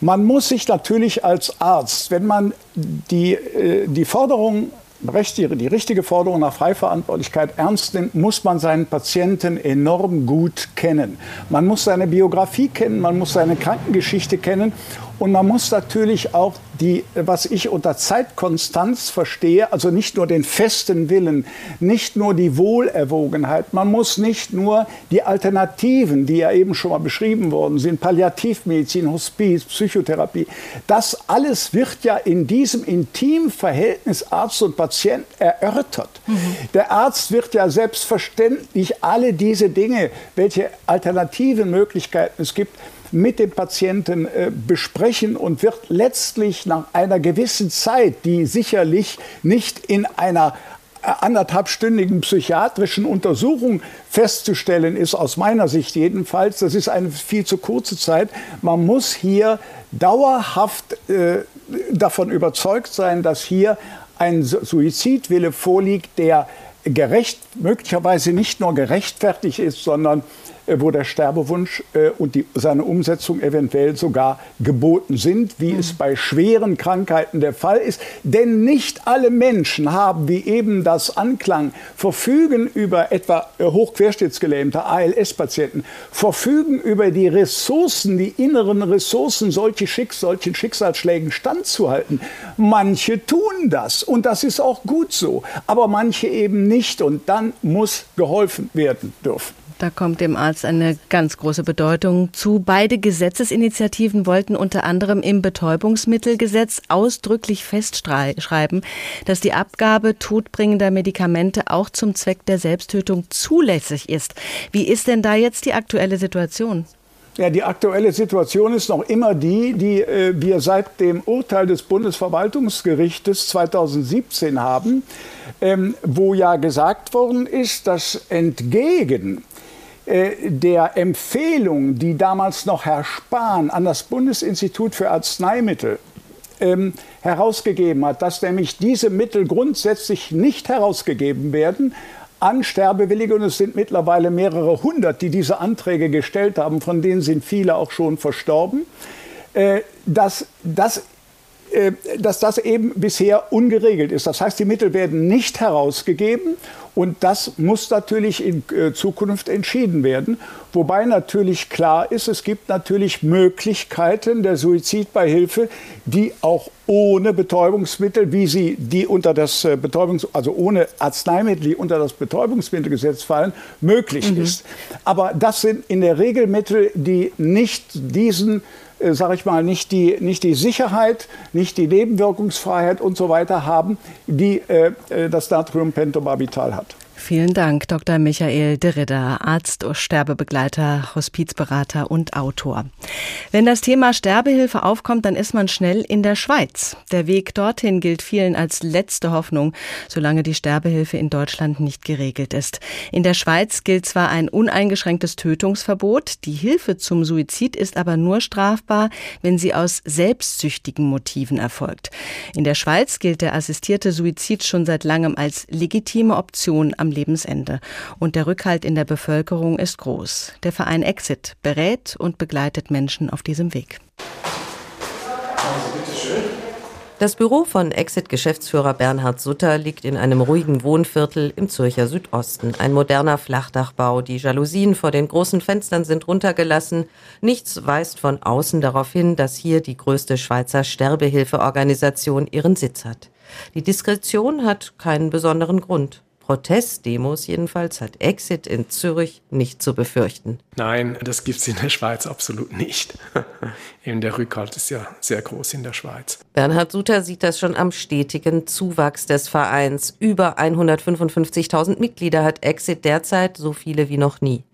Man muss sich natürlich als Arzt, wenn man die, äh, die Forderung, die richtige Forderung nach Freiverantwortlichkeit ernst nimmt, muss man seinen Patienten enorm gut kennen. Man muss seine Biografie kennen, man muss seine Krankengeschichte kennen und man muss natürlich auch die, was ich unter Zeitkonstanz verstehe, also nicht nur den festen Willen, nicht nur die Wohlerwogenheit, man muss nicht nur die Alternativen, die ja eben schon mal beschrieben worden sind, Palliativmedizin, Hospiz, Psychotherapie, das alles wird ja in diesem intimen Verhältnis Arzt und Patient erörtert. Mhm. Der Arzt wird ja selbstverständlich alle diese Dinge, welche alternativen Möglichkeiten es gibt, mit dem Patienten äh, besprechen und wird letztlich nach einer gewissen Zeit, die sicherlich nicht in einer äh, anderthalbstündigen psychiatrischen Untersuchung festzustellen ist, aus meiner Sicht jedenfalls. Das ist eine viel zu kurze Zeit. Man muss hier dauerhaft äh, davon überzeugt sein, dass hier ein Suizidwille vorliegt, der gerecht, möglicherweise nicht nur gerechtfertigt ist, sondern wo der Sterbewunsch äh, und die, seine Umsetzung eventuell sogar geboten sind, wie mhm. es bei schweren Krankheiten der Fall ist. Denn nicht alle Menschen haben, wie eben das anklang, verfügen über etwa äh, hochquerschnittsgelähmte ALS-Patienten, verfügen über die Ressourcen, die inneren Ressourcen, solche Schicks, solchen Schicksalsschlägen standzuhalten. Manche tun das und das ist auch gut so, aber manche eben nicht und dann muss geholfen werden dürfen. Da kommt dem Arzt eine ganz große Bedeutung zu. Beide Gesetzesinitiativen wollten unter anderem im Betäubungsmittelgesetz ausdrücklich festschreiben, dass die Abgabe todbringender Medikamente auch zum Zweck der Selbsttötung zulässig ist. Wie ist denn da jetzt die aktuelle Situation? Ja, die aktuelle Situation ist noch immer die, die äh, wir seit dem Urteil des Bundesverwaltungsgerichtes 2017 haben, ähm, wo ja gesagt worden ist, dass entgegen der Empfehlung, die damals noch Herr Spahn an das Bundesinstitut für Arzneimittel ähm, herausgegeben hat, dass nämlich diese Mittel grundsätzlich nicht herausgegeben werden an Sterbewillige. Und es sind mittlerweile mehrere hundert, die diese Anträge gestellt haben, von denen sind viele auch schon verstorben. Äh, dass das äh, dass das eben bisher ungeregelt ist. Das heißt, die Mittel werden nicht herausgegeben und das muss natürlich in äh, Zukunft entschieden werden. Wobei natürlich klar ist, es gibt natürlich Möglichkeiten der Suizidbeihilfe, die auch ohne Betäubungsmittel, wie sie die unter das äh, Betäubungs also ohne Arzneimittel, die unter das Betäubungsmittelgesetz fallen, möglich mhm. ist. Aber das sind in der Regel Mittel, die nicht diesen äh, sage ich mal, nicht die, nicht die Sicherheit, nicht die Nebenwirkungsfreiheit und so weiter haben, die äh, äh das Natriumpentobarbital hat. Vielen Dank, Dr. Michael Derrida, Arzt, Sterbebegleiter, Hospizberater und Autor. Wenn das Thema Sterbehilfe aufkommt, dann ist man schnell in der Schweiz. Der Weg dorthin gilt vielen als letzte Hoffnung, solange die Sterbehilfe in Deutschland nicht geregelt ist. In der Schweiz gilt zwar ein uneingeschränktes Tötungsverbot, die Hilfe zum Suizid ist aber nur strafbar, wenn sie aus selbstsüchtigen Motiven erfolgt. In der Schweiz gilt der assistierte Suizid schon seit langem als legitime Option am Lebensende. Und der Rückhalt in der Bevölkerung ist groß. Der Verein Exit berät und begleitet Menschen auf diesem Weg. Das Büro von Exit-Geschäftsführer Bernhard Sutter liegt in einem ruhigen Wohnviertel im Zürcher Südosten. Ein moderner Flachdachbau. Die Jalousien vor den großen Fenstern sind runtergelassen. Nichts weist von außen darauf hin, dass hier die größte Schweizer Sterbehilfeorganisation ihren Sitz hat. Die Diskretion hat keinen besonderen Grund. Protestdemos jedenfalls hat Exit in Zürich nicht zu befürchten. Nein, das gibt es in der Schweiz absolut nicht. Eben der Rückhalt ist ja sehr groß in der Schweiz. Bernhard Suter sieht das schon am stetigen Zuwachs des Vereins. Über 155.000 Mitglieder hat Exit derzeit, so viele wie noch nie.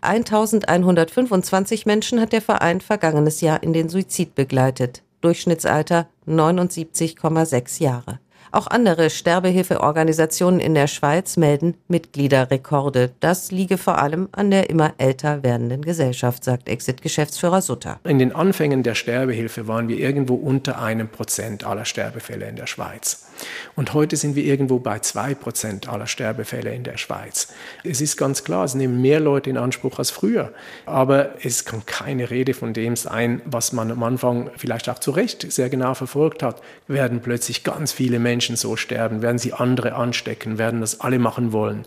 1125 Menschen hat der Verein vergangenes Jahr in den Suizid begleitet. Durchschnittsalter 79,6 Jahre. Auch andere Sterbehilfeorganisationen in der Schweiz melden Mitgliederrekorde. Das liege vor allem an der immer älter werdenden Gesellschaft, sagt Exit-Geschäftsführer Sutter. In den Anfängen der Sterbehilfe waren wir irgendwo unter einem Prozent aller Sterbefälle in der Schweiz. Und heute sind wir irgendwo bei zwei Prozent aller Sterbefälle in der Schweiz. Es ist ganz klar, es nehmen mehr Leute in Anspruch als früher. Aber es kann keine Rede von dem sein, was man am Anfang vielleicht auch zu Recht sehr genau verfolgt hat. Werden plötzlich ganz viele Menschen Menschen so sterben, werden sie andere anstecken, werden das alle machen wollen.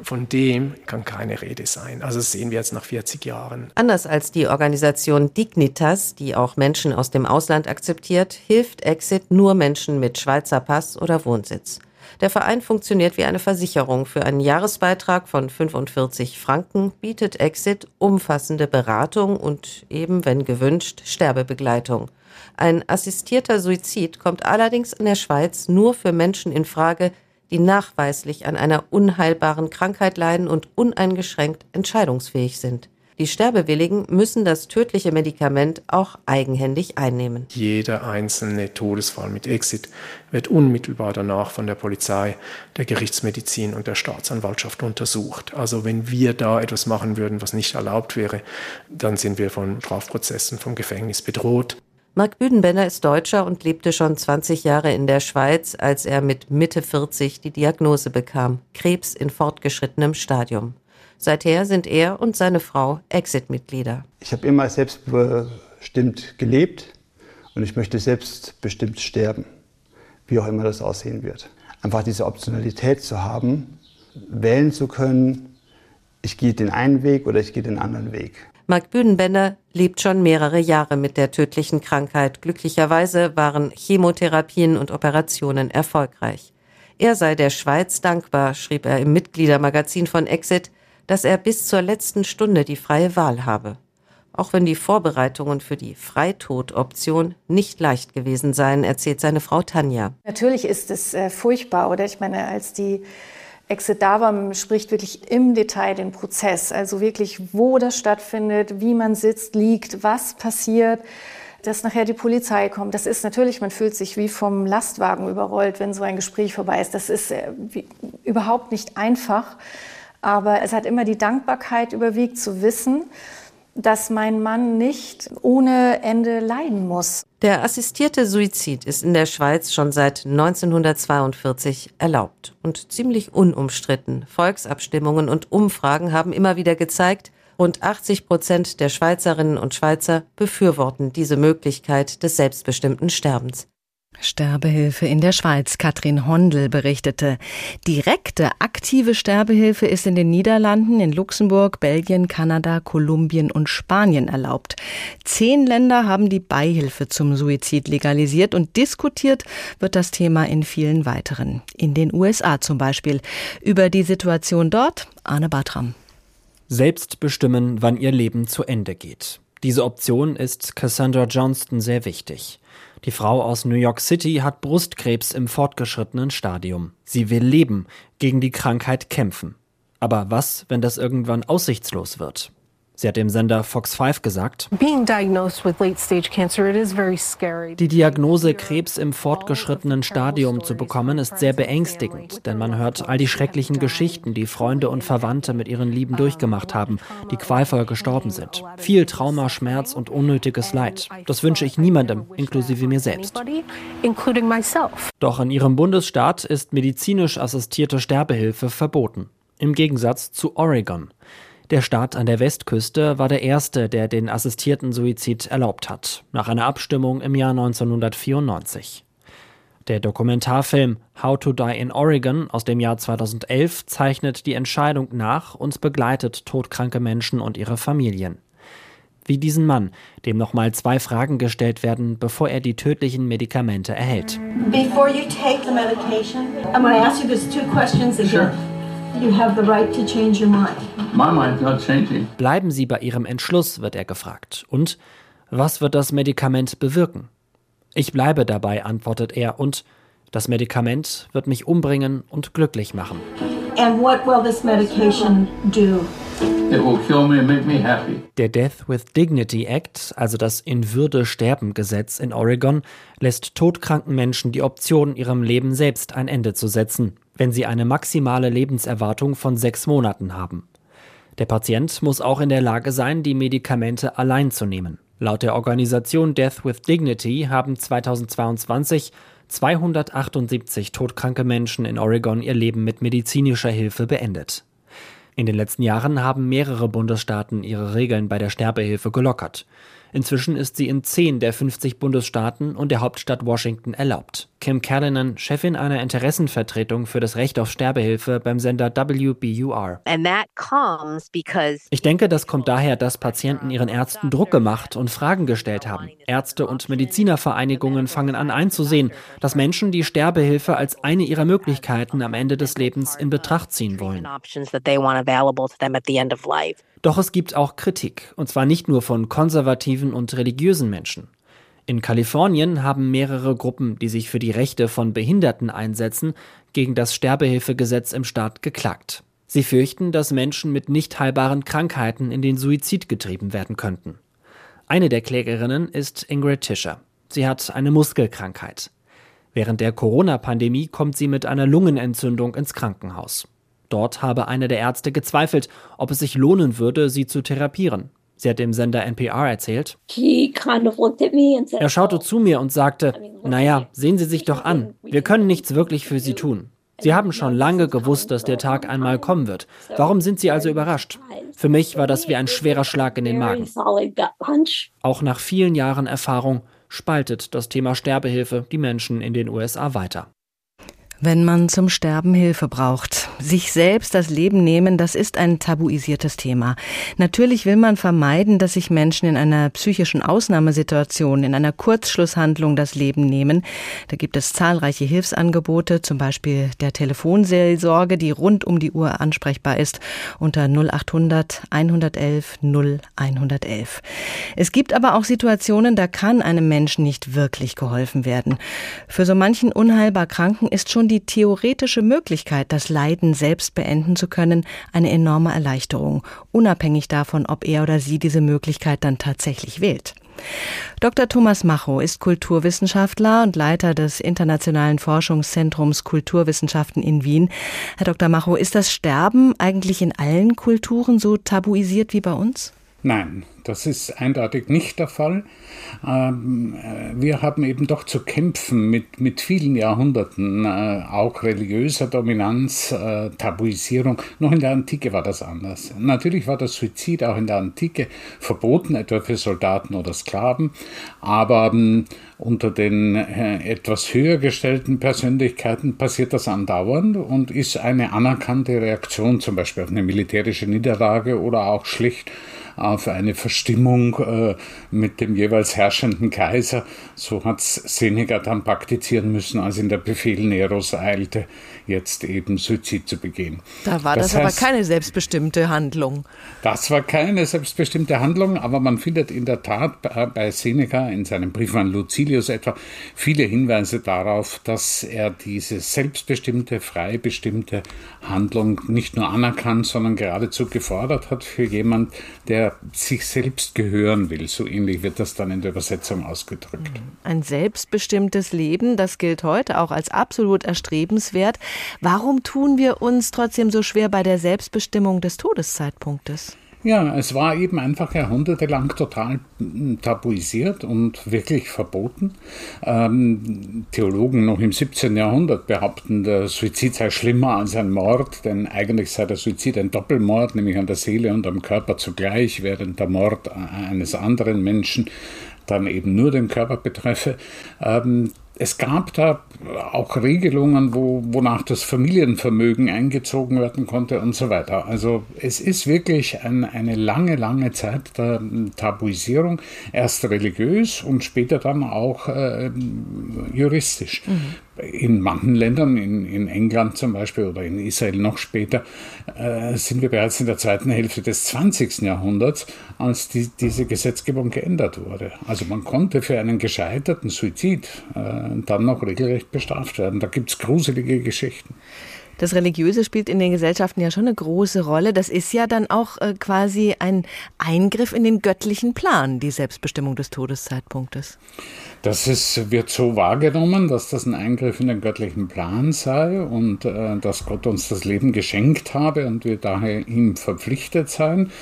Von dem kann keine Rede sein. Also das sehen wir jetzt nach 40 Jahren. Anders als die Organisation Dignitas, die auch Menschen aus dem Ausland akzeptiert, hilft Exit nur Menschen mit Schweizer Pass oder Wohnsitz. Der Verein funktioniert wie eine Versicherung. Für einen Jahresbeitrag von 45 Franken bietet Exit umfassende Beratung und eben, wenn gewünscht, Sterbebegleitung. Ein assistierter Suizid kommt allerdings in der Schweiz nur für Menschen in Frage, die nachweislich an einer unheilbaren Krankheit leiden und uneingeschränkt entscheidungsfähig sind. Die Sterbewilligen müssen das tödliche Medikament auch eigenhändig einnehmen. Jeder einzelne Todesfall mit Exit wird unmittelbar danach von der Polizei, der Gerichtsmedizin und der Staatsanwaltschaft untersucht. Also wenn wir da etwas machen würden, was nicht erlaubt wäre, dann sind wir von Strafprozessen, vom Gefängnis bedroht. Marc Büdenbender ist Deutscher und lebte schon 20 Jahre in der Schweiz, als er mit Mitte 40 die Diagnose bekam. Krebs in fortgeschrittenem Stadium. Seither sind er und seine Frau Exit-Mitglieder. Ich habe immer selbstbestimmt gelebt und ich möchte selbstbestimmt sterben, wie auch immer das aussehen wird. Einfach diese Optionalität zu haben, wählen zu können, ich gehe den einen Weg oder ich gehe den anderen Weg. Marc Bühnenbender lebt schon mehrere Jahre mit der tödlichen Krankheit. Glücklicherweise waren Chemotherapien und Operationen erfolgreich. Er sei der Schweiz dankbar, schrieb er im Mitgliedermagazin von Exit, dass er bis zur letzten Stunde die freie Wahl habe. Auch wenn die Vorbereitungen für die Freitodoption nicht leicht gewesen seien, erzählt seine Frau Tanja. Natürlich ist es äh, furchtbar, oder? Ich meine, als die Exit Davam spricht wirklich im Detail den Prozess, also wirklich, wo das stattfindet, wie man sitzt, liegt, was passiert, dass nachher die Polizei kommt. Das ist natürlich, man fühlt sich wie vom Lastwagen überrollt, wenn so ein Gespräch vorbei ist. Das ist äh, überhaupt nicht einfach, aber es hat immer die Dankbarkeit überwiegt zu wissen, dass mein Mann nicht ohne Ende leiden muss. Der assistierte Suizid ist in der Schweiz schon seit 1942 erlaubt und ziemlich unumstritten. Volksabstimmungen und Umfragen haben immer wieder gezeigt, rund 80 Prozent der Schweizerinnen und Schweizer befürworten diese Möglichkeit des selbstbestimmten Sterbens. Sterbehilfe in der Schweiz. Katrin Hondel berichtete. Direkte aktive Sterbehilfe ist in den Niederlanden, in Luxemburg, Belgien, Kanada, Kolumbien und Spanien erlaubt. Zehn Länder haben die Beihilfe zum Suizid legalisiert und diskutiert wird das Thema in vielen weiteren. In den USA zum Beispiel. Über die Situation dort Arne Bartram. Selbst bestimmen, wann ihr Leben zu Ende geht. Diese Option ist Cassandra Johnston sehr wichtig. Die Frau aus New York City hat Brustkrebs im fortgeschrittenen Stadium. Sie will leben, gegen die Krankheit kämpfen. Aber was, wenn das irgendwann aussichtslos wird? Sie hat dem Sender Fox 5 gesagt, die Diagnose Krebs im fortgeschrittenen Stadium zu bekommen, ist sehr beängstigend, denn man hört all die schrecklichen Geschichten, die Freunde und Verwandte mit ihren Lieben durchgemacht haben, die qualvoll gestorben sind. Viel Trauma, Schmerz und unnötiges Leid. Das wünsche ich niemandem, inklusive mir selbst. Doch in ihrem Bundesstaat ist medizinisch assistierte Sterbehilfe verboten. Im Gegensatz zu Oregon. Der Staat an der Westküste war der erste, der den assistierten Suizid erlaubt hat, nach einer Abstimmung im Jahr 1994. Der Dokumentarfilm How to Die in Oregon aus dem Jahr 2011 zeichnet die Entscheidung nach und begleitet todkranke Menschen und ihre Familien. Wie diesen Mann, dem nochmal zwei Fragen gestellt werden, bevor er die tödlichen Medikamente erhält. Before you take the medication, I'm going to ask you these two questions again. Sure. You have the right to change your mind. My mind's not changing. Bleiben Sie bei Ihrem Entschluss, wird er gefragt. Und was wird das Medikament bewirken? Ich bleibe dabei, antwortet er, und das Medikament wird mich umbringen und glücklich machen. And what will this medication do? Der Death with Dignity Act, also das In Würde sterben Gesetz in Oregon, lässt todkranken Menschen die Option, ihrem Leben selbst ein Ende zu setzen, wenn sie eine maximale Lebenserwartung von sechs Monaten haben. Der Patient muss auch in der Lage sein, die Medikamente allein zu nehmen. Laut der Organisation Death with Dignity haben 2022 278 todkranke Menschen in Oregon ihr Leben mit medizinischer Hilfe beendet. In den letzten Jahren haben mehrere Bundesstaaten ihre Regeln bei der Sterbehilfe gelockert. Inzwischen ist sie in 10 der 50 Bundesstaaten und der Hauptstadt Washington erlaubt. Kim Callanan, Chefin einer Interessenvertretung für das Recht auf Sterbehilfe beim Sender WBUR. Ich denke, das kommt daher, dass Patienten ihren Ärzten Druck gemacht und Fragen gestellt haben. Ärzte und Medizinervereinigungen fangen an einzusehen, dass Menschen die Sterbehilfe als eine ihrer Möglichkeiten am Ende des Lebens in Betracht ziehen wollen. Doch es gibt auch Kritik, und zwar nicht nur von konservativen und religiösen Menschen. In Kalifornien haben mehrere Gruppen, die sich für die Rechte von Behinderten einsetzen, gegen das Sterbehilfegesetz im Staat geklagt. Sie fürchten, dass Menschen mit nicht heilbaren Krankheiten in den Suizid getrieben werden könnten. Eine der Klägerinnen ist Ingrid Tischer. Sie hat eine Muskelkrankheit. Während der Corona-Pandemie kommt sie mit einer Lungenentzündung ins Krankenhaus. Dort habe einer der Ärzte gezweifelt, ob es sich lohnen würde, sie zu therapieren. Sie hat dem Sender NPR erzählt. Er schaute zu mir und sagte, naja, sehen Sie sich doch an, wir können nichts wirklich für Sie tun. Sie haben schon lange gewusst, dass der Tag einmal kommen wird. Warum sind Sie also überrascht? Für mich war das wie ein schwerer Schlag in den Magen. Auch nach vielen Jahren Erfahrung spaltet das Thema Sterbehilfe die Menschen in den USA weiter. Wenn man zum Sterben Hilfe braucht, sich selbst das Leben nehmen, das ist ein tabuisiertes Thema. Natürlich will man vermeiden, dass sich Menschen in einer psychischen Ausnahmesituation, in einer Kurzschlusshandlung das Leben nehmen. Da gibt es zahlreiche Hilfsangebote, zum Beispiel der Telefonseelsorge, die rund um die Uhr ansprechbar ist, unter 0800 111 0111. Es gibt aber auch Situationen, da kann einem Menschen nicht wirklich geholfen werden. Für so manchen unheilbar Kranken ist schon die theoretische Möglichkeit, das Leiden selbst beenden zu können, eine enorme Erleichterung, unabhängig davon, ob er oder sie diese Möglichkeit dann tatsächlich wählt. Dr. Thomas Macho ist Kulturwissenschaftler und Leiter des Internationalen Forschungszentrums Kulturwissenschaften in Wien. Herr Dr. Macho, ist das Sterben eigentlich in allen Kulturen so tabuisiert wie bei uns? Nein, das ist eindeutig nicht der Fall. Ähm, äh, wir haben eben doch zu kämpfen mit, mit vielen Jahrhunderten, äh, auch religiöser Dominanz, äh, Tabuisierung. Noch in der Antike war das anders. Natürlich war der Suizid auch in der Antike verboten, etwa für Soldaten oder Sklaven, aber ähm, unter den etwas höher gestellten Persönlichkeiten passiert das andauernd und ist eine anerkannte Reaktion zum Beispiel auf eine militärische Niederlage oder auch schlicht auf eine Verstimmung äh, mit dem jeweils herrschenden Kaiser. So hat Seneca dann praktizieren müssen, als in der Befehl Neros eilte, jetzt eben Suizid zu begehen. Da war das, das heißt, aber keine selbstbestimmte Handlung. Das war keine selbstbestimmte Handlung, aber man findet in der Tat bei Seneca in seinem Brief an Lucilius etwa viele Hinweise darauf, dass er diese selbstbestimmte, frei bestimmte Handlung nicht nur anerkannt, sondern geradezu gefordert hat für jemand, der sich selbst gehören will. So ähnlich wird das dann in der Übersetzung ausgedrückt. Ein selbstbestimmtes Leben, das gilt heute auch als absolut erstrebenswert. Warum tun wir uns trotzdem so schwer bei der Selbstbestimmung des Todeszeitpunktes? Ja, es war eben einfach jahrhundertelang total hm, tabuisiert und wirklich verboten. Ähm, Theologen noch im 17. Jahrhundert behaupten, der Suizid sei schlimmer als ein Mord, denn eigentlich sei der Suizid ein Doppelmord, nämlich an der Seele und am Körper zugleich, während der Mord eines anderen Menschen dann eben nur den Körper betreffe. Ähm, es gab da auch Regelungen, wo, wonach das Familienvermögen eingezogen werden konnte und so weiter. Also es ist wirklich ein, eine lange, lange Zeit der Tabuisierung, erst religiös und später dann auch äh, juristisch. Mhm in manchen Ländern, in, in England zum Beispiel oder in Israel noch später, äh, sind wir bereits in der zweiten Hälfte des 20. Jahrhunderts, als die, diese Gesetzgebung geändert wurde. Also man konnte für einen gescheiterten Suizid äh, dann noch regelrecht bestraft werden. Da gibt es gruselige Geschichten. Das Religiöse spielt in den Gesellschaften ja schon eine große Rolle. Das ist ja dann auch äh, quasi ein Eingriff in den göttlichen Plan, die Selbstbestimmung des Todeszeitpunktes. Das ist, wird so wahrgenommen, dass das ein Eingriff in den göttlichen Plan sei und äh, dass Gott uns das Leben geschenkt habe und wir daher ihm verpflichtet seien.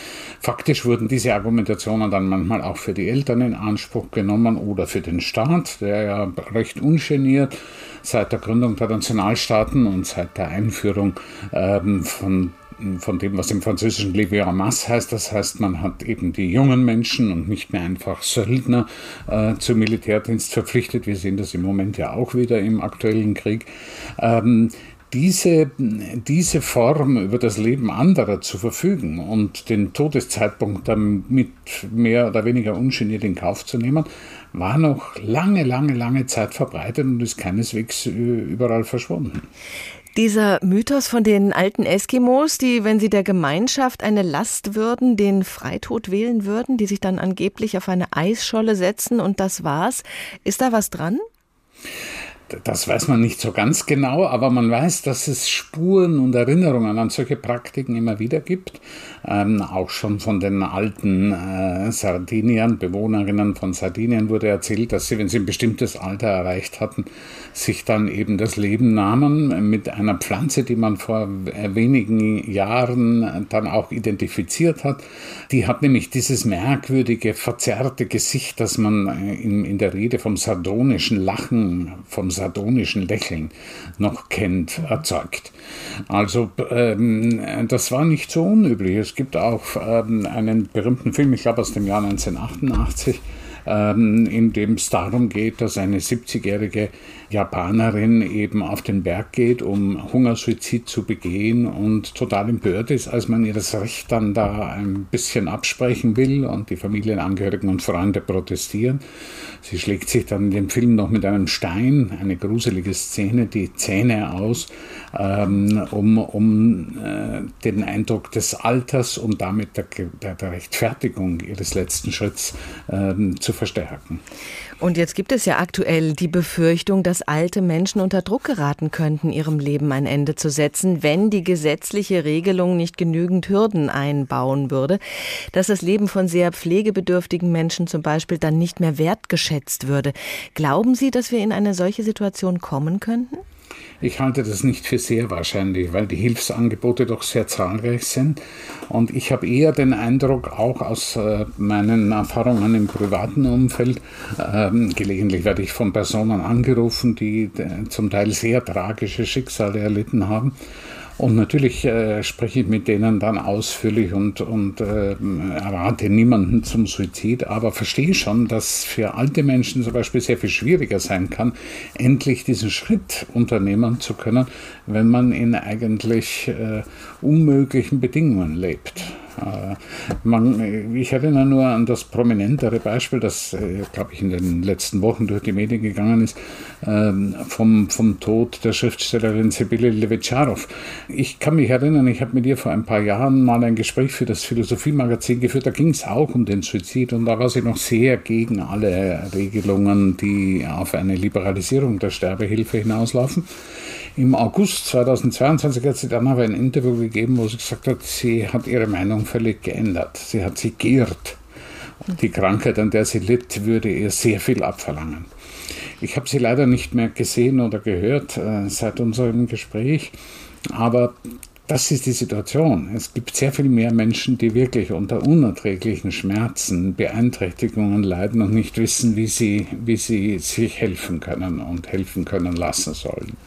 Faktisch wurden diese Argumentationen dann manchmal auch für die Eltern in Anspruch genommen oder für den Staat, der ja recht ungeniert seit der Gründung der Nationalstaaten und seit der Einführung ähm, von von dem, was im Französischen Levier Masse heißt. Das heißt, man hat eben die jungen Menschen und nicht mehr einfach Söldner äh, zum Militärdienst verpflichtet. Wir sehen das im Moment ja auch wieder im aktuellen Krieg. Ähm, diese, diese Form über das Leben anderer zu verfügen und den Todeszeitpunkt damit mehr oder weniger ungeniert in Kauf zu nehmen, war noch lange, lange, lange Zeit verbreitet und ist keineswegs äh, überall verschwunden. Dieser Mythos von den alten Eskimos, die, wenn sie der Gemeinschaft eine Last würden, den Freitod wählen würden, die sich dann angeblich auf eine Eisscholle setzen und das war's. Ist da was dran? Das weiß man nicht so ganz genau, aber man weiß, dass es Spuren und Erinnerungen an solche Praktiken immer wieder gibt. Ähm, auch schon von den alten äh, Sardiniern, Bewohnerinnen von Sardinien wurde erzählt, dass sie, wenn sie ein bestimmtes Alter erreicht hatten, sich dann eben das Leben nahmen mit einer Pflanze, die man vor wenigen Jahren dann auch identifiziert hat. Die hat nämlich dieses merkwürdige, verzerrte Gesicht, das man äh, in, in der Rede vom sardonischen Lachen, vom sardonischen Lächeln noch kennt, erzeugt. Also ähm, das war nicht so unüblich. Es gibt auch ähm, einen berühmten Film, ich glaube aus dem Jahr 1988, ähm, in dem es darum geht, dass eine 70-jährige Japanerin eben auf den Berg geht, um Hungersuizid zu begehen und total empört ist, als man ihr das Recht dann da ein bisschen absprechen will und die Familienangehörigen und Freunde protestieren. Sie schlägt sich dann in dem Film noch mit einem Stein, eine gruselige Szene, die Zähne aus, ähm, um, um äh, den Eindruck des Alters und damit der, der, der Rechtfertigung ihres letzten Schritts ähm, zu verstärken. Und jetzt gibt es ja aktuell die Befürchtung, dass alte Menschen unter Druck geraten könnten, ihrem Leben ein Ende zu setzen, wenn die gesetzliche Regelung nicht genügend Hürden einbauen würde, dass das Leben von sehr pflegebedürftigen Menschen zum Beispiel dann nicht mehr wertgeschätzt würde. Glauben Sie, dass wir in eine solche Situation kommen könnten? Ich halte das nicht für sehr wahrscheinlich, weil die Hilfsangebote doch sehr zahlreich sind. Und ich habe eher den Eindruck, auch aus äh, meinen Erfahrungen im privaten Umfeld, ähm, gelegentlich werde ich von Personen angerufen, die äh, zum Teil sehr tragische Schicksale erlitten haben und natürlich äh, spreche ich mit denen dann ausführlich und, und äh, erwarte niemanden zum Suizid, aber verstehe schon, dass für alte Menschen zum Beispiel sehr viel schwieriger sein kann, endlich diesen Schritt unternehmen zu können, wenn man in eigentlich äh, unmöglichen Bedingungen lebt. Äh, man, ich erinnere nur an das prominentere Beispiel, das, äh, glaube ich, in den letzten Wochen durch die Medien gegangen ist, ähm, vom, vom Tod der Schriftstellerin Sibylle Levitscharow. Ich kann mich erinnern, ich habe mit ihr vor ein paar Jahren mal ein Gespräch für das Philosophie-Magazin geführt, da ging es auch um den Suizid und da war sie noch sehr gegen alle Regelungen, die auf eine Liberalisierung der Sterbehilfe hinauslaufen. Im August 2022 hat sie dann aber ein Interview gegeben, wo sie gesagt hat, sie hat ihre Meinung völlig geändert. Sie hat sich geirrt. Die Krankheit, an der sie litt, würde ihr sehr viel abverlangen. Ich habe sie leider nicht mehr gesehen oder gehört äh, seit unserem Gespräch, aber das ist die Situation. Es gibt sehr viel mehr Menschen, die wirklich unter unerträglichen Schmerzen, Beeinträchtigungen leiden und nicht wissen, wie sie, wie sie sich helfen können und helfen können lassen sollen.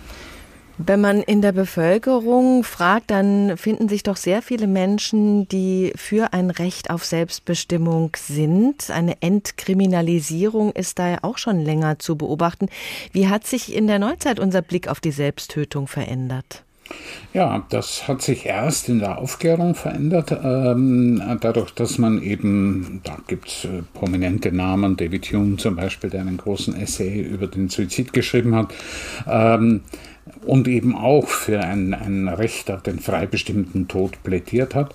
Wenn man in der Bevölkerung fragt, dann finden sich doch sehr viele Menschen, die für ein Recht auf Selbstbestimmung sind. Eine Entkriminalisierung ist da ja auch schon länger zu beobachten. Wie hat sich in der Neuzeit unser Blick auf die Selbsttötung verändert? Ja, das hat sich erst in der Aufklärung verändert, ähm, dadurch, dass man eben, da gibt es äh, prominente Namen, David Hume zum Beispiel, der einen großen Essay über den Suizid geschrieben hat. Ähm, und eben auch für ein, ein Recht auf den frei bestimmten Tod plädiert hat.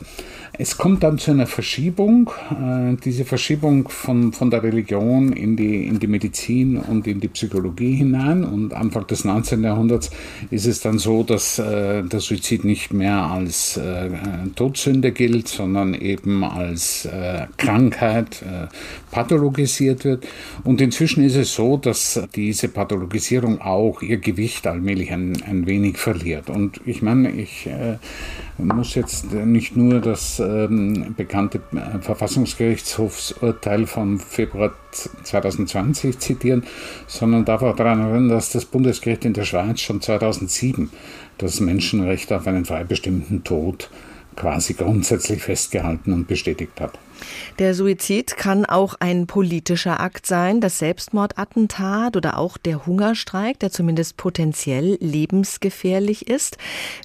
Es kommt dann zu einer Verschiebung, äh, diese Verschiebung von, von der Religion in die, in die Medizin und in die Psychologie hinein. Und Anfang des 19. Jahrhunderts ist es dann so, dass äh, der Suizid nicht mehr als äh, Todsünde gilt, sondern eben als äh, Krankheit äh, pathologisiert wird. Und inzwischen ist es so, dass diese Pathologisierung auch ihr Gewicht allmählich ein, ein wenig verliert. Und ich meine, ich äh, muss jetzt nicht nur das ähm, bekannte äh, Verfassungsgerichtshofsurteil vom Februar 2020 zitieren, sondern darf auch daran erinnern, dass das Bundesgericht in der Schweiz schon 2007 das Menschenrecht auf einen frei bestimmten Tod quasi grundsätzlich festgehalten und bestätigt hat. Der Suizid kann auch ein politischer Akt sein, das Selbstmordattentat oder auch der Hungerstreik, der zumindest potenziell lebensgefährlich ist.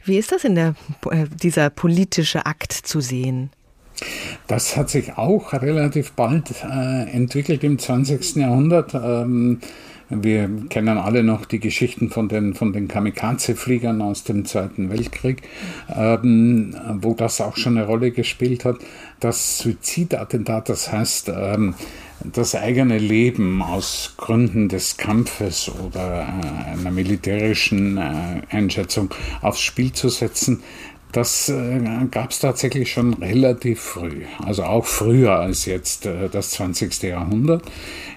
Wie ist das in der, äh, dieser politische Akt zu sehen? Das hat sich auch relativ bald äh, entwickelt im 20. Jahrhundert. Ähm, wir kennen alle noch die Geschichten von den, von den Kamikaze-Fliegern aus dem Zweiten Weltkrieg, ähm, wo das auch schon eine Rolle gespielt hat. Das Suizidattentat, das heißt, ähm, das eigene Leben aus Gründen des Kampfes oder äh, einer militärischen äh, Einschätzung aufs Spiel zu setzen, das äh, gab es tatsächlich schon relativ früh, also auch früher als jetzt äh, das 20. Jahrhundert.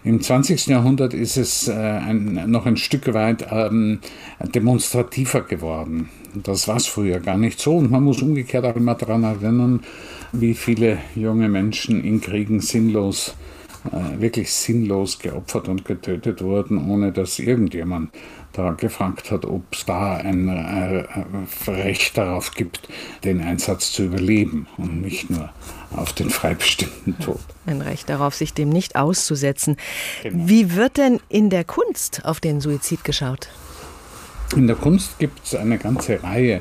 Im 20. Jahrhundert ist es äh, ein, noch ein Stück weit ähm, demonstrativer geworden. Das war es früher gar nicht so und man muss umgekehrt auch immer daran erinnern, wie viele junge Menschen in Kriegen sinnlos wirklich sinnlos geopfert und getötet wurden, ohne dass irgendjemand da gefragt hat, ob es da ein äh, Recht darauf gibt, den Einsatz zu überleben und nicht nur auf den freibestimmten Tod. Ein Recht darauf, sich dem nicht auszusetzen. Genau. Wie wird denn in der Kunst auf den Suizid geschaut? In der Kunst gibt es eine ganze Reihe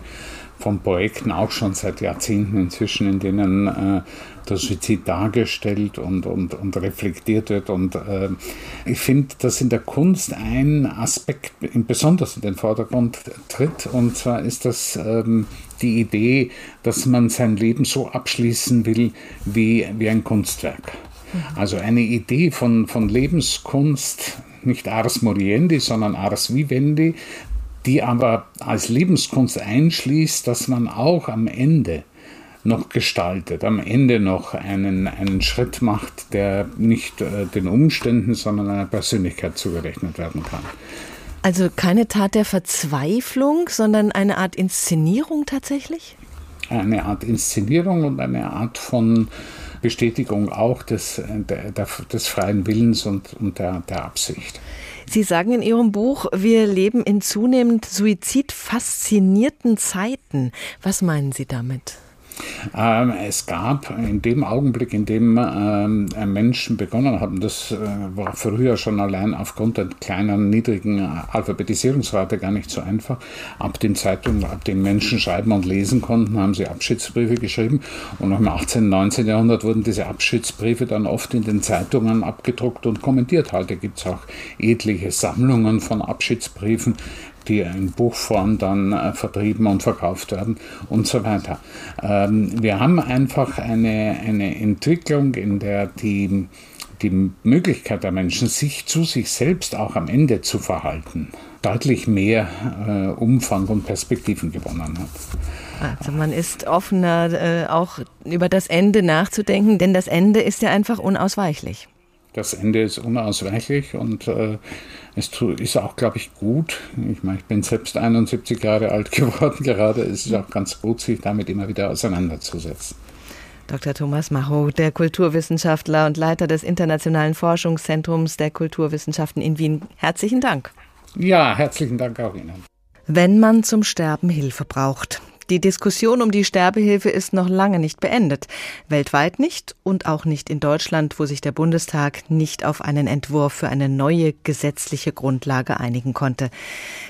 von Projekten, auch schon seit Jahrzehnten inzwischen, in denen äh, der Suizid dargestellt und, und, und reflektiert wird. Und äh, ich finde, dass in der Kunst ein Aspekt besonders in den Vordergrund tritt. Und zwar ist das ähm, die Idee, dass man sein Leben so abschließen will wie, wie ein Kunstwerk. Mhm. Also eine Idee von, von Lebenskunst, nicht Ars Moriendi, sondern Ars Vivendi, die aber als Lebenskunst einschließt, dass man auch am Ende noch gestaltet, am Ende noch einen, einen Schritt macht, der nicht äh, den Umständen, sondern einer Persönlichkeit zugerechnet werden kann. Also keine Tat der Verzweiflung, sondern eine Art Inszenierung tatsächlich? Eine Art Inszenierung und eine Art von Bestätigung auch des, der, der, des freien Willens und, und der, der Absicht. Sie sagen in Ihrem Buch, wir leben in zunehmend suizidfaszinierten Zeiten. Was meinen Sie damit? Ähm, es gab in dem Augenblick, in dem ähm, Menschen begonnen haben, das äh, war früher schon allein aufgrund der kleinen, niedrigen Alphabetisierungsrate gar nicht so einfach. Ab den Zeitungen, ab den Menschen schreiben und lesen konnten, haben sie Abschiedsbriefe geschrieben. Und noch im 18., 19. Jahrhundert wurden diese Abschiedsbriefe dann oft in den Zeitungen abgedruckt und kommentiert. Heute gibt es auch etliche Sammlungen von Abschiedsbriefen, die in Buchform dann äh, vertrieben und verkauft werden und so weiter. Ähm, wir haben einfach eine, eine Entwicklung, in der die, die Möglichkeit der Menschen, sich zu sich selbst auch am Ende zu verhalten, deutlich mehr äh, Umfang und Perspektiven gewonnen hat. Also man ist offener, äh, auch über das Ende nachzudenken, denn das Ende ist ja einfach unausweichlich. Das Ende ist unausweichlich und äh, es ist auch, glaube ich, gut. Ich meine, ich bin selbst 71 Jahre alt geworden gerade. Es ist auch ganz gut, sich damit immer wieder auseinanderzusetzen. Dr. Thomas Macho, der Kulturwissenschaftler und Leiter des Internationalen Forschungszentrums der Kulturwissenschaften in Wien. Herzlichen Dank. Ja, herzlichen Dank auch Ihnen. Wenn man zum Sterben Hilfe braucht. Die Diskussion um die Sterbehilfe ist noch lange nicht beendet. Weltweit nicht und auch nicht in Deutschland, wo sich der Bundestag nicht auf einen Entwurf für eine neue gesetzliche Grundlage einigen konnte.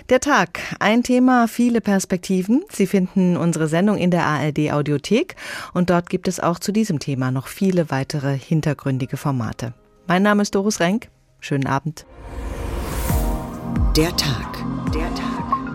Der Tag, ein Thema, viele Perspektiven. Sie finden unsere Sendung in der ARD Audiothek und dort gibt es auch zu diesem Thema noch viele weitere hintergründige Formate. Mein Name ist Doris Renk. Schönen Abend. Der Tag. Der Tag.